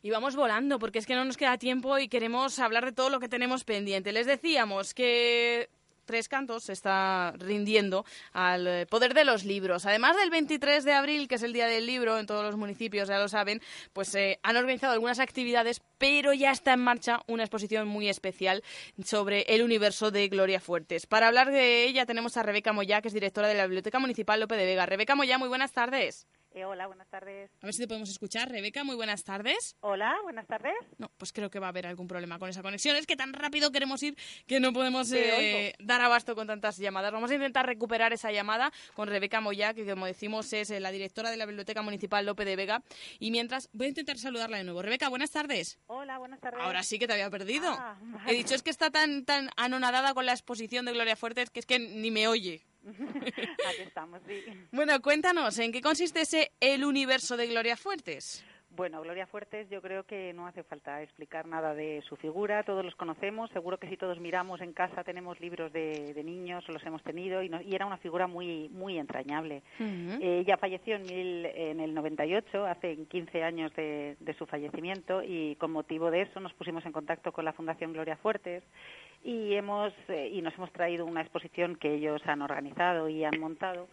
Y vamos volando, porque es que no nos queda tiempo y queremos hablar de todo lo que tenemos pendiente. Les decíamos que Tres Cantos se está rindiendo al poder de los libros. Además del 23 de abril, que es el Día del Libro en todos los municipios, ya lo saben, pues eh, han organizado algunas actividades, pero ya está en marcha una exposición muy especial sobre el universo de Gloria Fuertes. Para hablar de ella tenemos a Rebeca Moya, que es directora de la Biblioteca Municipal Lope de Vega. Rebeca Moya, muy buenas tardes. Eh, hola, buenas tardes. A ver si te podemos escuchar. Rebeca, muy buenas tardes. Hola, buenas tardes. No, pues creo que va a haber algún problema con esa conexión. Es que tan rápido queremos ir que no podemos eh, dar abasto con tantas llamadas. Vamos a intentar recuperar esa llamada con Rebeca Moya, que como decimos es eh, la directora de la Biblioteca Municipal Lope de Vega. Y mientras, voy a intentar saludarla de nuevo. Rebeca, buenas tardes. Hola, buenas tardes. Ahora sí que te había perdido. Ah, vale. He dicho, es que está tan, tan anonadada con la exposición de Gloria Fuertes que es que ni me oye. Aquí estamos, sí. Bueno, cuéntanos, ¿en qué consiste ese El Universo de Gloria Fuertes? Bueno, Gloria Fuertes, yo creo que no hace falta explicar nada de su figura, todos los conocemos, seguro que si todos miramos en casa tenemos libros de, de niños, los hemos tenido, y, no- y era una figura muy muy entrañable. Eh, Ella falleció en, mil- en el 98, hace 15 años de, de su fallecimiento, y con motivo de eso nos pusimos en contacto con la Fundación Gloria Fuertes y hemos eh, y nos hemos traído una exposición que ellos han organizado y han montado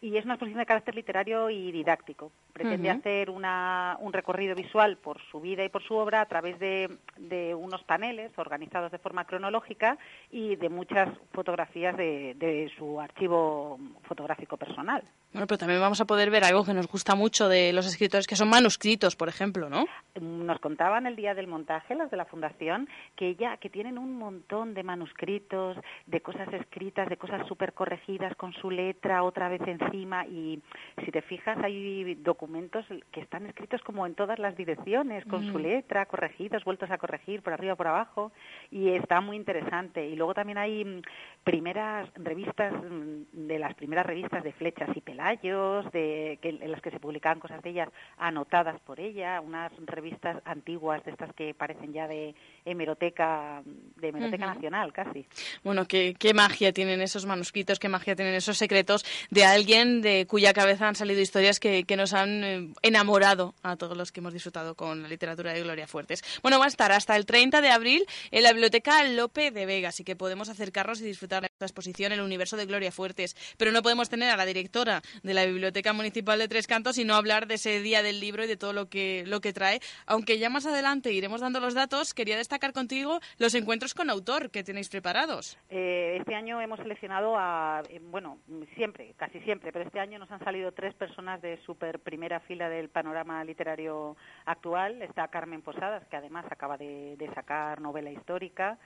y es una exposición de carácter literario y didáctico. Pretende hacer una- un recorrido visual por su vida y por su obra a través de, de unos paneles organizados de forma cronológica y de muchas fotografías de, de su archivo fotográfico personal. Bueno, pero también vamos a poder ver algo que nos gusta mucho de los escritores, que son manuscritos, por ejemplo, ¿no? Nos contaban el día del montaje, las de la fundación, que ya que tienen un montón de manuscritos, de cosas escritas, de cosas súper corregidas con su letra otra vez encima y si te fijas hay documentos que están escritos como en todas las direcciones, con su Mm. letra, corregidos, vueltos a corregir por arriba, por abajo y está muy interesante. Y luego también hay mm, primeras revistas, mm, de las primeras revistas de Flechas y Pelayos, de, que, en las que se publicaban cosas de ellas anotadas por ella, unas revistas antiguas de estas que parecen ya de hemeroteca, de hemeroteca Ujú. nacional casi. Bueno, qué, qué magia tienen esos manuscritos, qué magia tienen esos secretos de alguien de cuya cabeza han salido historias que, que nos han eh, enamorado a todos los que hemos disfrutado con la literatura de Gloria Fuertes. Bueno, va a estar hasta el 30 de abril en la Biblioteca Lope de Vega, así que podemos acercarnos y disfrutar de esta exposición El universo de Gloria Fuertes. Pero no podemos tener a la directora de la Biblioteca Municipal de Tres Cantos y no hablar de ese día del libro y de todo lo que, lo que trae. Aunque ya más adelante iremos dando los datos, quería destacar contigo los encuentros con autor que tenéis preparados. Eh, este año hemos seleccionado a, eh, bueno, siempre, casi siempre, pero este año nos han salido tres personas de super primera fila del panorama literario actual. Está Carmen Posadas, que además acaba de, sacar novela histórica.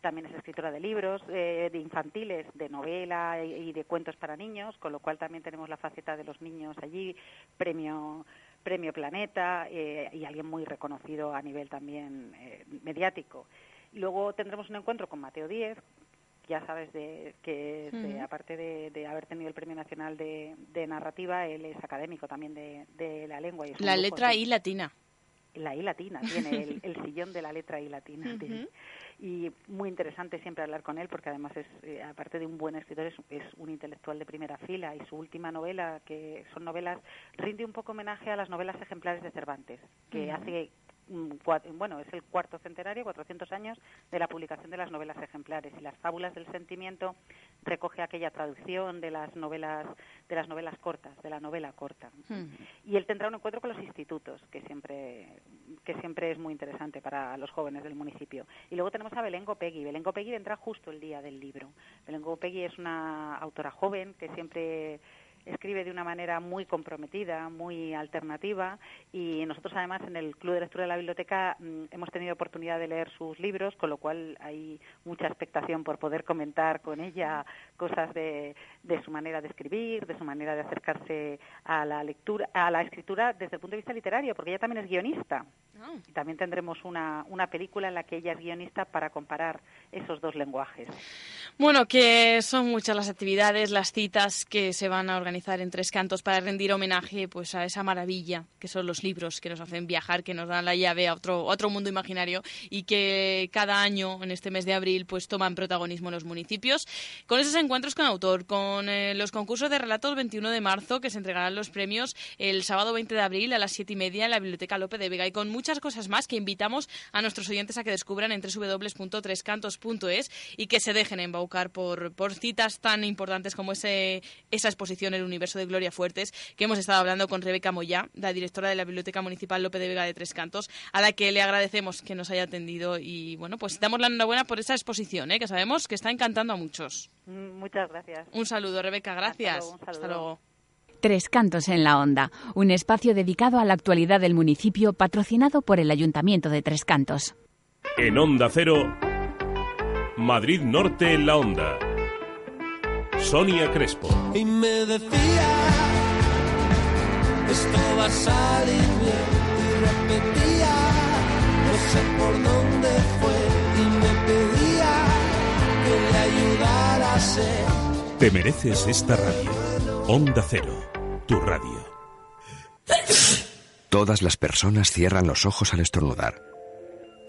También es escritora de libros, eh, de infantiles, de novela y de cuentos para niños, con lo cual también tenemos la faceta de los niños allí, premio Premio Planeta eh, y alguien muy reconocido a nivel también eh, mediático. Luego tendremos un encuentro con Mateo Díez, ya sabes de, que es, aparte de, de haber tenido el Premio Nacional de, Narrativa, él es académico también de, la lengua. Y La letra. I latina. La I latina, tiene el, el sillón de la letra I latina. tiene. Y muy interesante siempre hablar con él porque además es, eh, aparte de un buen escritor, es, es un intelectual de primera fila y su última novela, que son novelas, rinde un poco homenaje a las novelas ejemplares de Cervantes, que Ujú. hace bueno, es el cuarto centenario, 400 años de la publicación de las novelas ejemplares y las fábulas del sentimiento recoge aquella traducción de las novelas de las novelas cortas, de la novela corta. Y él tendrá un encuentro con los institutos, que siempre que siempre es muy interesante para los jóvenes del municipio. Y luego tenemos a Belén Gopegui. Belén Gopegui vendrá justo el día del libro. Belén Gopegui es una autora joven que siempre escribe de una manera muy comprometida, muy alternativa y nosotros además en el Club de Lectura de la Biblioteca mm, hemos tenido oportunidad de leer sus libros, con lo cual hay mucha expectación por poder comentar con ella cosas de, de su manera de escribir, de su manera de acercarse a la lectura, a la escritura desde el punto de vista literario, porque ella también es guionista. Y también tendremos una, una película en la que ella es guionista para comparar esos dos lenguajes. Bueno, que son muchas las actividades, las citas que se van a organizar en Tres Cantos para rendir homenaje pues a esa maravilla que son los libros que nos hacen viajar, que nos dan la llave a otro, otro mundo imaginario y que cada año en este mes de abril pues toman protagonismo en los municipios con esos encuentros con autor, con eh, los concursos de relatos 21 de marzo que se entregarán los premios el sábado 20 de abril a las 7 y media en la Biblioteca Lope de Vega y con muchas cosas más que invitamos a nuestros oyentes a que descubran en www.trescantos.es y que se dejen embaucar por, por citas tan importantes como ese, esa exposición El universo de Gloria Fuertes que hemos estado hablando con Rebeca Moya, la directora de la Biblioteca Municipal Lope de Vega de Tres Cantos, a la que le agradecemos que nos haya atendido y bueno, pues damos la enhorabuena por esa exposición, ¿eh? que sabemos que está encantando a muchos. Mm, Muchas gracias. Un saludo, Rebeca, gracias. luego, un saludo. Hasta luego. Tres Cantos en la Onda, un espacio dedicado a la actualidad del municipio patrocinado por el Ayuntamiento de Tres Cantos. En Onda Cero, Madrid Norte en la Onda. Sonia Crespo. Y me decía, esto va a salir bien. Y repetía, no sé por dónde fue. Te mereces esta radio. Onda Cero, tu radio. Todas las personas cierran los ojos al estornudar.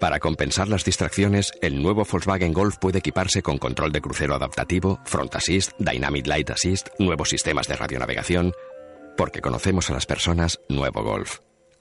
Para compensar las distracciones, el nuevo Volkswagen Golf puede equiparse con control de crucero adaptativo, Front Assist, Dynamic Light Assist, nuevos sistemas de radionavegación. Porque conocemos a las personas, nuevo Golf.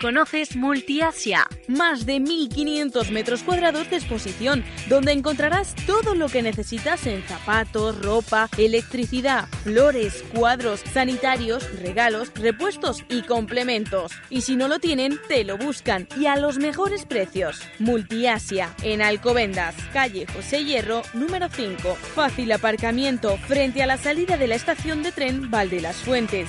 ¿Conoces Multiasia? Más de 1.500 metros cuadrados de exposición, donde encontrarás todo lo que necesitas en zapatos, ropa, electricidad, flores, cuadros, sanitarios, regalos, repuestos y complementos. Y si no lo tienen, te lo buscan y a los mejores precios. Multiasia, en Alcobendas, calle José Hierro, número 5. Fácil aparcamiento frente a la salida de la estación de tren Valde las Fuentes.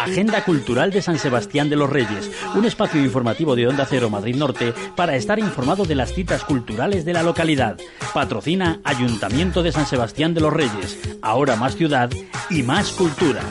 Agenda Cultural de San Sebastián de los Reyes, un espacio informativo de Onda Cero Madrid Norte para estar informado de las citas culturales de la localidad. Patrocina Ayuntamiento de San Sebastián de los Reyes, ahora más ciudad y más cultura.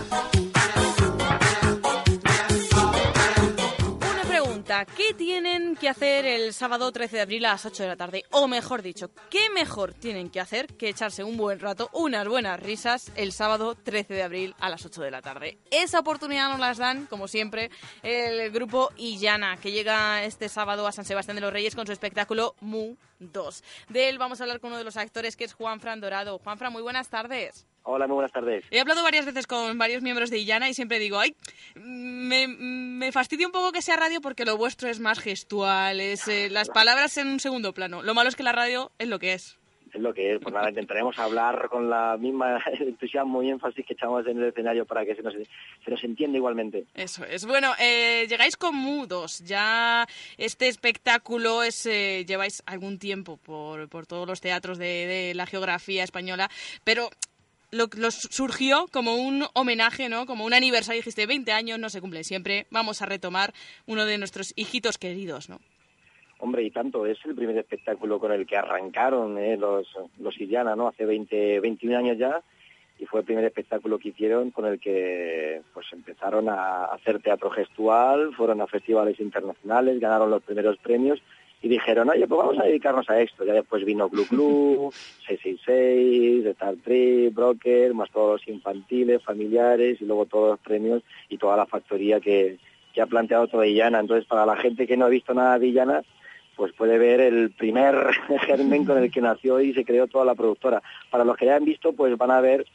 ¿Qué tienen que hacer el sábado 13 de abril a las 8 de la tarde? O mejor dicho, ¿qué mejor tienen que hacer que echarse un buen rato, unas buenas risas el sábado 13 de abril a las 8 de la tarde? Esa oportunidad nos las dan, como siempre, el grupo Illana, que llega este sábado a San Sebastián de los Reyes con su espectáculo Mu 2. De él vamos a hablar con uno de los actores, que es Juan Fran Dorado. Juan Fran, muy buenas tardes. Hola, muy buenas tardes. He hablado varias veces con varios miembros de Illana y siempre digo, ay, me, me fastidia un poco que sea radio porque lo vuestro es más gestual, es eh, las palabras en un segundo plano. Lo malo es que la radio es lo que es. Es lo que es, pues nada, intentaremos hablar con la misma entusiasmo y énfasis que echamos en el escenario para que se nos, se nos entienda igualmente. Eso es. Bueno, eh, llegáis con mudos. Ya este espectáculo es eh, lleváis algún tiempo por, por todos los teatros de, de la geografía española, pero lo, lo surgió como un homenaje, ¿no? Como un aniversario. Dijiste, 20 años no se cumplen siempre. Vamos a retomar uno de nuestros hijitos queridos, ¿no? Hombre, y tanto, es el primer espectáculo con el que arrancaron eh, los, los Illana, ¿no? Hace 20, 21 años ya, y fue el primer espectáculo que hicieron con el que pues empezaron a hacer teatro gestual, fueron a festivales internacionales, ganaron los primeros premios y dijeron, oye, pues vamos a dedicarnos a esto. Ya después vino Glu Glu, 666, Star Trek, Broker, más todos los infantiles, familiares y luego todos los premios y toda la factoría que, que ha planteado toda Illana. Entonces, para la gente que no ha visto nada de Illana, pues puede ver el primer germen con el que nació y se creó toda la productora. Para los que ya han visto, pues van a ver,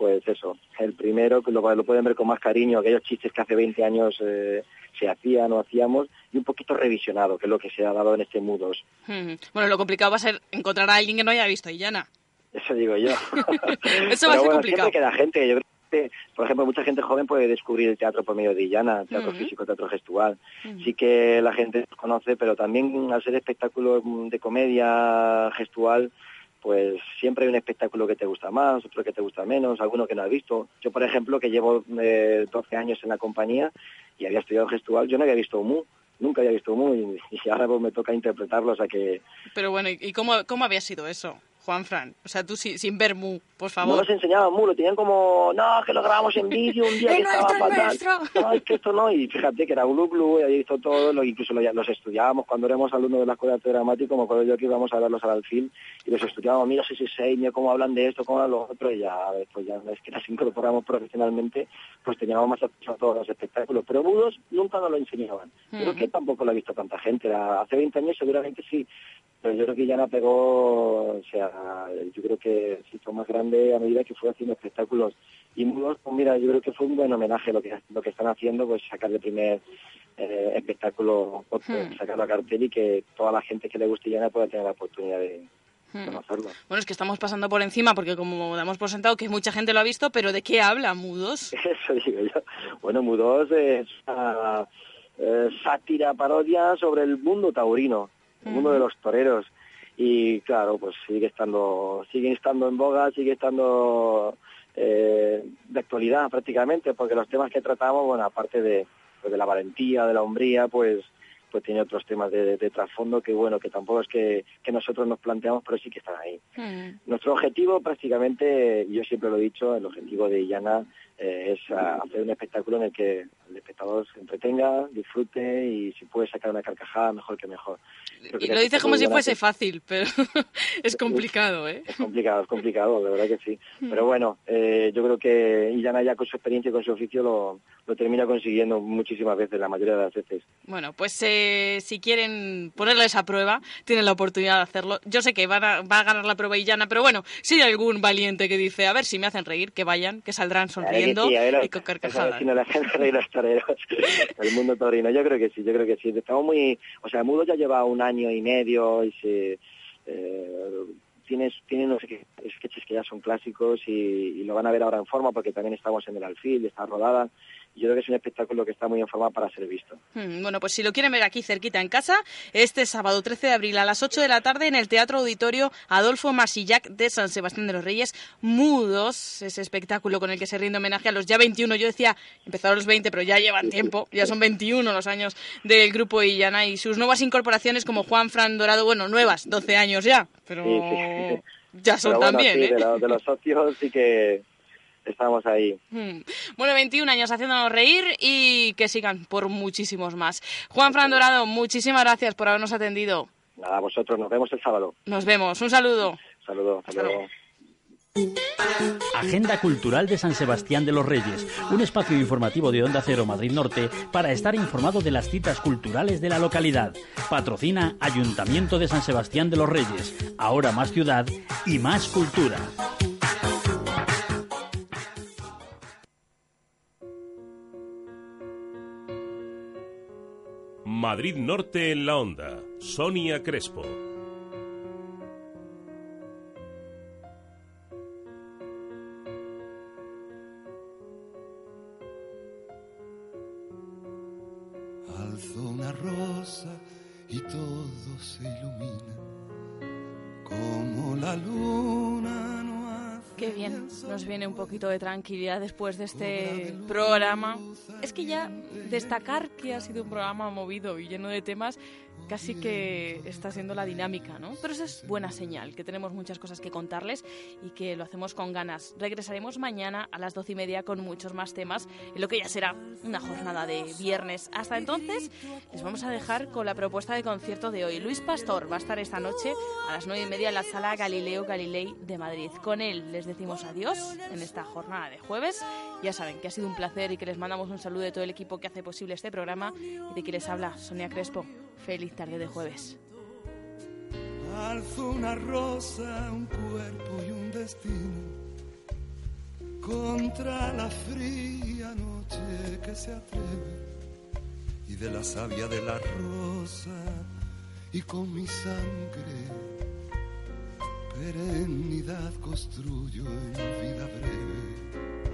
pues eso, el primero, que lo, lo pueden ver con más cariño, aquellos chistes que hace 20 años eh, se hacían o hacíamos, y un poquito revisionado, que es lo que se ha dado en este Mudos. Mm. Bueno, lo complicado va a ser encontrar a alguien que no haya visto Illana. Eso digo yo. Eso va a ser bueno, complicado. siempre queda gente, yo creo que, por ejemplo, mucha gente joven puede descubrir el teatro por medio de Illana, teatro Ujú. físico, teatro gestual. Sí que la gente conoce, pero también al ser espectáculo de comedia gestual, pues siempre hay un espectáculo que te gusta más, otro que te gusta menos, alguno que no has visto. Yo, por ejemplo, que llevo eh, 12 años en la compañía y había estudiado gestual, yo no había visto Mu, nunca había visto Mu y, ahora pues me toca interpretarlo, o sea que Pero bueno, ¿y y cómo, cómo había sido eso, Juan Fran? O sea, tú si- sin ver Mu, por no favor. nos enseñaban Mu, lo tenían como, no, que lo grabamos en vídeo un día ¡Es que estaba es fatal. No, es que esto no, y fíjate que era Glu Glu, y había visto todo, lo, incluso lo- los estudiábamos cuando éramos alumnos de la escuela de arte dramático, me acuerdo yo que íbamos a verlos al alfil, y los estudiábamos, mira si seis, mira cómo hablan de esto, cómo hablan lo otro, y ya después ya vez que las incorporamos profesionalmente, pues teníamos más acceso a todos los espectáculos, pero mudos nunca nos lo enseñaban. Creo que tampoco lo ha visto tanta gente, hace 20 años seguramente sí, pero yo creo que ya no pegó, o sea, yo creo que se hizo más grande a medida que fue haciendo espectáculos y mudos, pues mira, yo creo que fue un buen homenaje lo que lo que están haciendo, pues sacar el primer eh, espectáculo, Hmm. sacarlo a cartel y que toda la gente que le guste Llana pueda tener la oportunidad de Hmm. conocerlo. Bueno, es que estamos pasando por encima porque como damos por sentado que mucha gente lo ha visto, pero ¿de qué habla Mudos? Eso digo yo. Bueno, Mudos es una eh, sátira, parodia sobre el mundo taurino, el mundo de los toreros. Y claro, pues sigue estando, sigue estando en boga, sigue estando eh, de actualidad prácticamente, porque los temas que tratamos, bueno, aparte de, pues, de la valentía, de la hombría, pues pues tiene otros temas de, de trasfondo que bueno, que tampoco es que, que nosotros nos planteamos, pero sí que están ahí. Nuestro objetivo prácticamente, yo siempre lo he dicho, el objetivo de Illana eh, es ah, hacer un espectáculo en el que el espectador se entretenga, disfrute y si puede sacar una carcajada, mejor que mejor. Y lo dices como si fuese fácil, pero es complicado, ¿eh? Es complicado, es complicado, de verdad que sí. Mm. Pero bueno, eh, yo creo que Illana ya con su experiencia y con su oficio lo, lo termina consiguiendo muchísimas veces, la mayoría de las veces. Bueno, pues eh, si quieren ponerles a prueba, tienen la oportunidad de hacerlo. Yo sé que van a- va a ganar la prueba Illana, pero bueno, si hay algún valiente que dice, a ver si me hacen reír, que vayan, que saldrán sonriendo que sí, a ver, y con carcajadas. si no le hacen reír los toreros el mundo taurino. Yo creo que sí, yo creo que sí. Estamos muy... O sea, Mudo ya lleva un año y medio y se... Eh, tiene, tiene unos sketches que ya son clásicos y, y lo van a ver ahora en forma porque también estamos en el alfil, está rodada. Y yo creo que es un espectáculo que está muy en forma para ser visto. Hmm, Bueno, pues si lo quieren ver aquí cerquita en casa, este sábado 13 de abril a las 8 de la tarde en el Teatro Auditorio Adolfo Masillac de San Sebastián de los Reyes, Mudos, ese espectáculo con el que se rinde homenaje a los ya 21, yo decía, empezaron los 20, pero ya llevan tiempo, ya son 21 los años del grupo Illana y sus nuevas incorporaciones como Juan Fran Dorado, bueno, nuevas, 12 años ya, pero Sí, sí. ya son Pero bueno, también, sí, ¿eh? de, los, de los socios sí que estamos ahí. Hmm. Bueno, 21 años haciéndonos reír y que sigan por muchísimos más. Juan Fran Dorado, muchísimas gracias por habernos atendido. Nada, a vosotros, nos vemos el sábado. Nos vemos. Un saludo. Saludos, hasta luego. Agenda Cultural de San Sebastián de los Reyes, un espacio informativo de Onda Cero Madrid Norte para estar informado de las citas culturales de la localidad. Patrocina Ayuntamiento de San Sebastián de los Reyes, ahora más ciudad y más cultura. Madrid Norte en la onda. Sonia Crespo. Alzo una rosa y todo se ilumina como la luna Qué bien, nos viene un poquito de tranquilidad después de este programa. Es que ya destacar que ha sido un programa movido y lleno de temas casi que está siendo la dinámica, ¿no? Pero eso es buena señal, que tenemos muchas cosas que contarles y que lo hacemos con ganas. Regresaremos mañana a las doce y media con muchos más temas, en lo que ya será una jornada de viernes. Hasta entonces, les vamos a dejar con la propuesta de concierto de hoy. Luis Pastor va a estar esta noche a las nueve y media en la sala Galileo Galilei de Madrid. Con él les decimos adiós en esta jornada de jueves. Ya saben que ha sido un placer y que les mandamos un saludo de todo el equipo que hace posible este programa y de quien les habla Sonia Crespo. Feliz tarde de jueves. Alzo una rosa, un cuerpo y un destino. Contra la fría noche que se atreve. Y de la savia de la rosa y con mi sangre. Perennidad construyo en vida breve